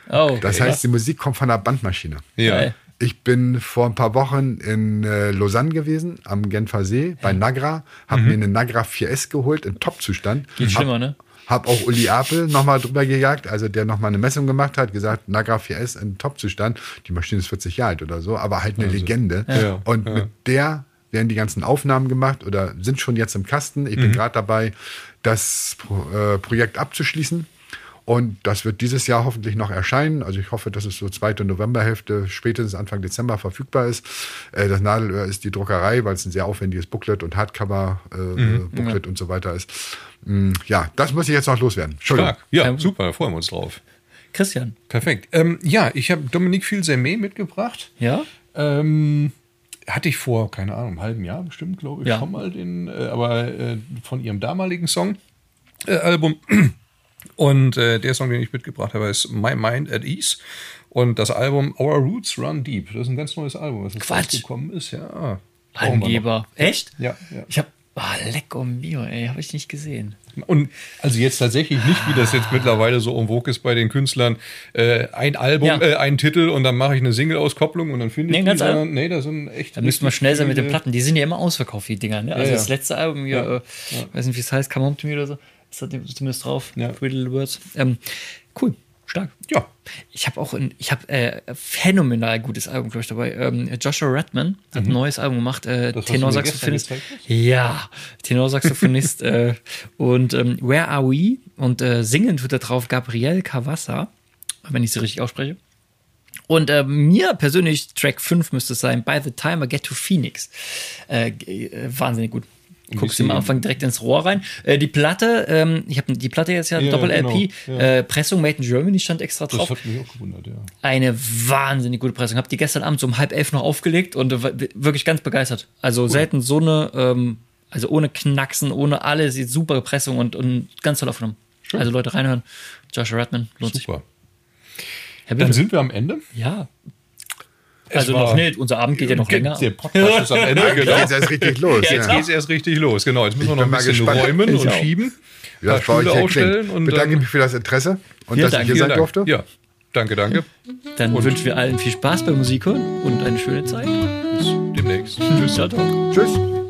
Oh, okay. Das heißt, die Musik kommt von der Bandmaschine. Ja. Ich bin vor ein paar Wochen in äh, Lausanne gewesen, am Genfer See, bei Nagra, habe mhm. mir eine Nagra 4S geholt, in Top-Zustand. Geht hab, schlimmer, ne? Hab auch Uli Apel nochmal drüber gejagt, also der nochmal eine Messung gemacht hat, gesagt, Nagra 4S in Top-Zustand. Die Maschine ist 40 Jahre alt oder so, aber halt eine also, Legende. Ja. Und ja. mit der werden die ganzen Aufnahmen gemacht oder sind schon jetzt im Kasten. Ich mhm. bin gerade dabei, das äh, Projekt abzuschließen. Und das wird dieses Jahr hoffentlich noch erscheinen. Also ich hoffe, dass es so zweite Novemberhälfte, spätestens Anfang Dezember verfügbar ist. Äh, das Nadelöhr ist die Druckerei, weil es ein sehr aufwendiges Booklet und Hardcover-Booklet äh, mhm, und so weiter ist. Mm, ja, das muss ich jetzt noch loswerden. Entschuldigung. Stark. Ja, super, freuen wir uns drauf. Christian. Perfekt. Ähm, ja, ich habe Dominique Filsermé mitgebracht. Ja. Ähm, hatte ich vor, keine Ahnung, einem halben Jahr bestimmt, glaube ich, ja. schon mal den, äh, aber äh, von ihrem damaligen Song, äh, Album. Und äh, der Song, den ich mitgebracht habe, ist My Mind at Ease. Und das Album Our Roots Run Deep. Das ist ein ganz neues Album, was jetzt rausgekommen ist. Ja. Angeber. Echt? Ja. ja. Ich habe Ah, lecko mio, ey, habe ich nicht gesehen. Und also jetzt tatsächlich nicht, wie das jetzt mittlerweile so vogue ist bei den Künstlern, äh, ein Album, ja. äh, ein Titel und dann mache ich eine Single-Auskopplung und dann finde ich nee, die, sondern, nee, das sind echt. Da müssten wir schnell sein mit den Platten. Die sind ja immer ausverkauft, die Dinger. Ne? Also ja, das letzte Album hier, ja. Äh, weiß nicht, wie es heißt, Come Home to Me oder so, da zumindest drauf. Ja. Little Words. Ähm, cool. Stark. Ja. Ich habe auch ein, ich habe äh, phänomenal gutes Album, glaube ich, dabei. Ähm, Joshua Redman hat mhm. ein neues Album gemacht, äh, Tenorsaxophonist. Ja, Tenorsaxophonist. <laughs> äh, und ähm, Where Are We? Und äh, singen tut da drauf Gabriel Cavassa, wenn ich sie richtig ausspreche. Und äh, mir persönlich, Track 5 müsste es sein, By the Time I Get to Phoenix. Äh, äh wahnsinnig gut. Guckst du am Anfang direkt ins Rohr rein. Äh, die Platte, ähm, ich habe die Platte jetzt ja, ja Doppel-LP, genau, ja. äh, Pressung Made in Germany stand extra drauf. Das hat mich auch gewundert, ja. Eine wahnsinnig gute Pressung. Hab die gestern Abend so um halb elf noch aufgelegt und äh, wirklich ganz begeistert. Also cool. selten so eine, ähm, also ohne Knacksen, ohne alles, super Pressung und, und ganz toll aufgenommen. Schön. Also Leute reinhören. Joshua Redman, lohnt super. sich. Dann sind wir am Ende. Ja, also noch nicht, unser Abend geht ja noch länger. Der Podcast ist am Ende, genau. Jetzt erst richtig los. Ja, jetzt ja. geht es erst richtig los, genau. Jetzt müssen wir noch ein bisschen gespannt. räumen ich und auch. schieben. Ja, das Stühle aufstellen. Und bedanke mich für das Interesse und dass Dank, ich hier sein durfte. Ja, danke, danke. Dann und wünschen wir allen viel Spaß beim Musik hören und eine schöne Zeit. Bis demnächst. Tschüss. Tschüss.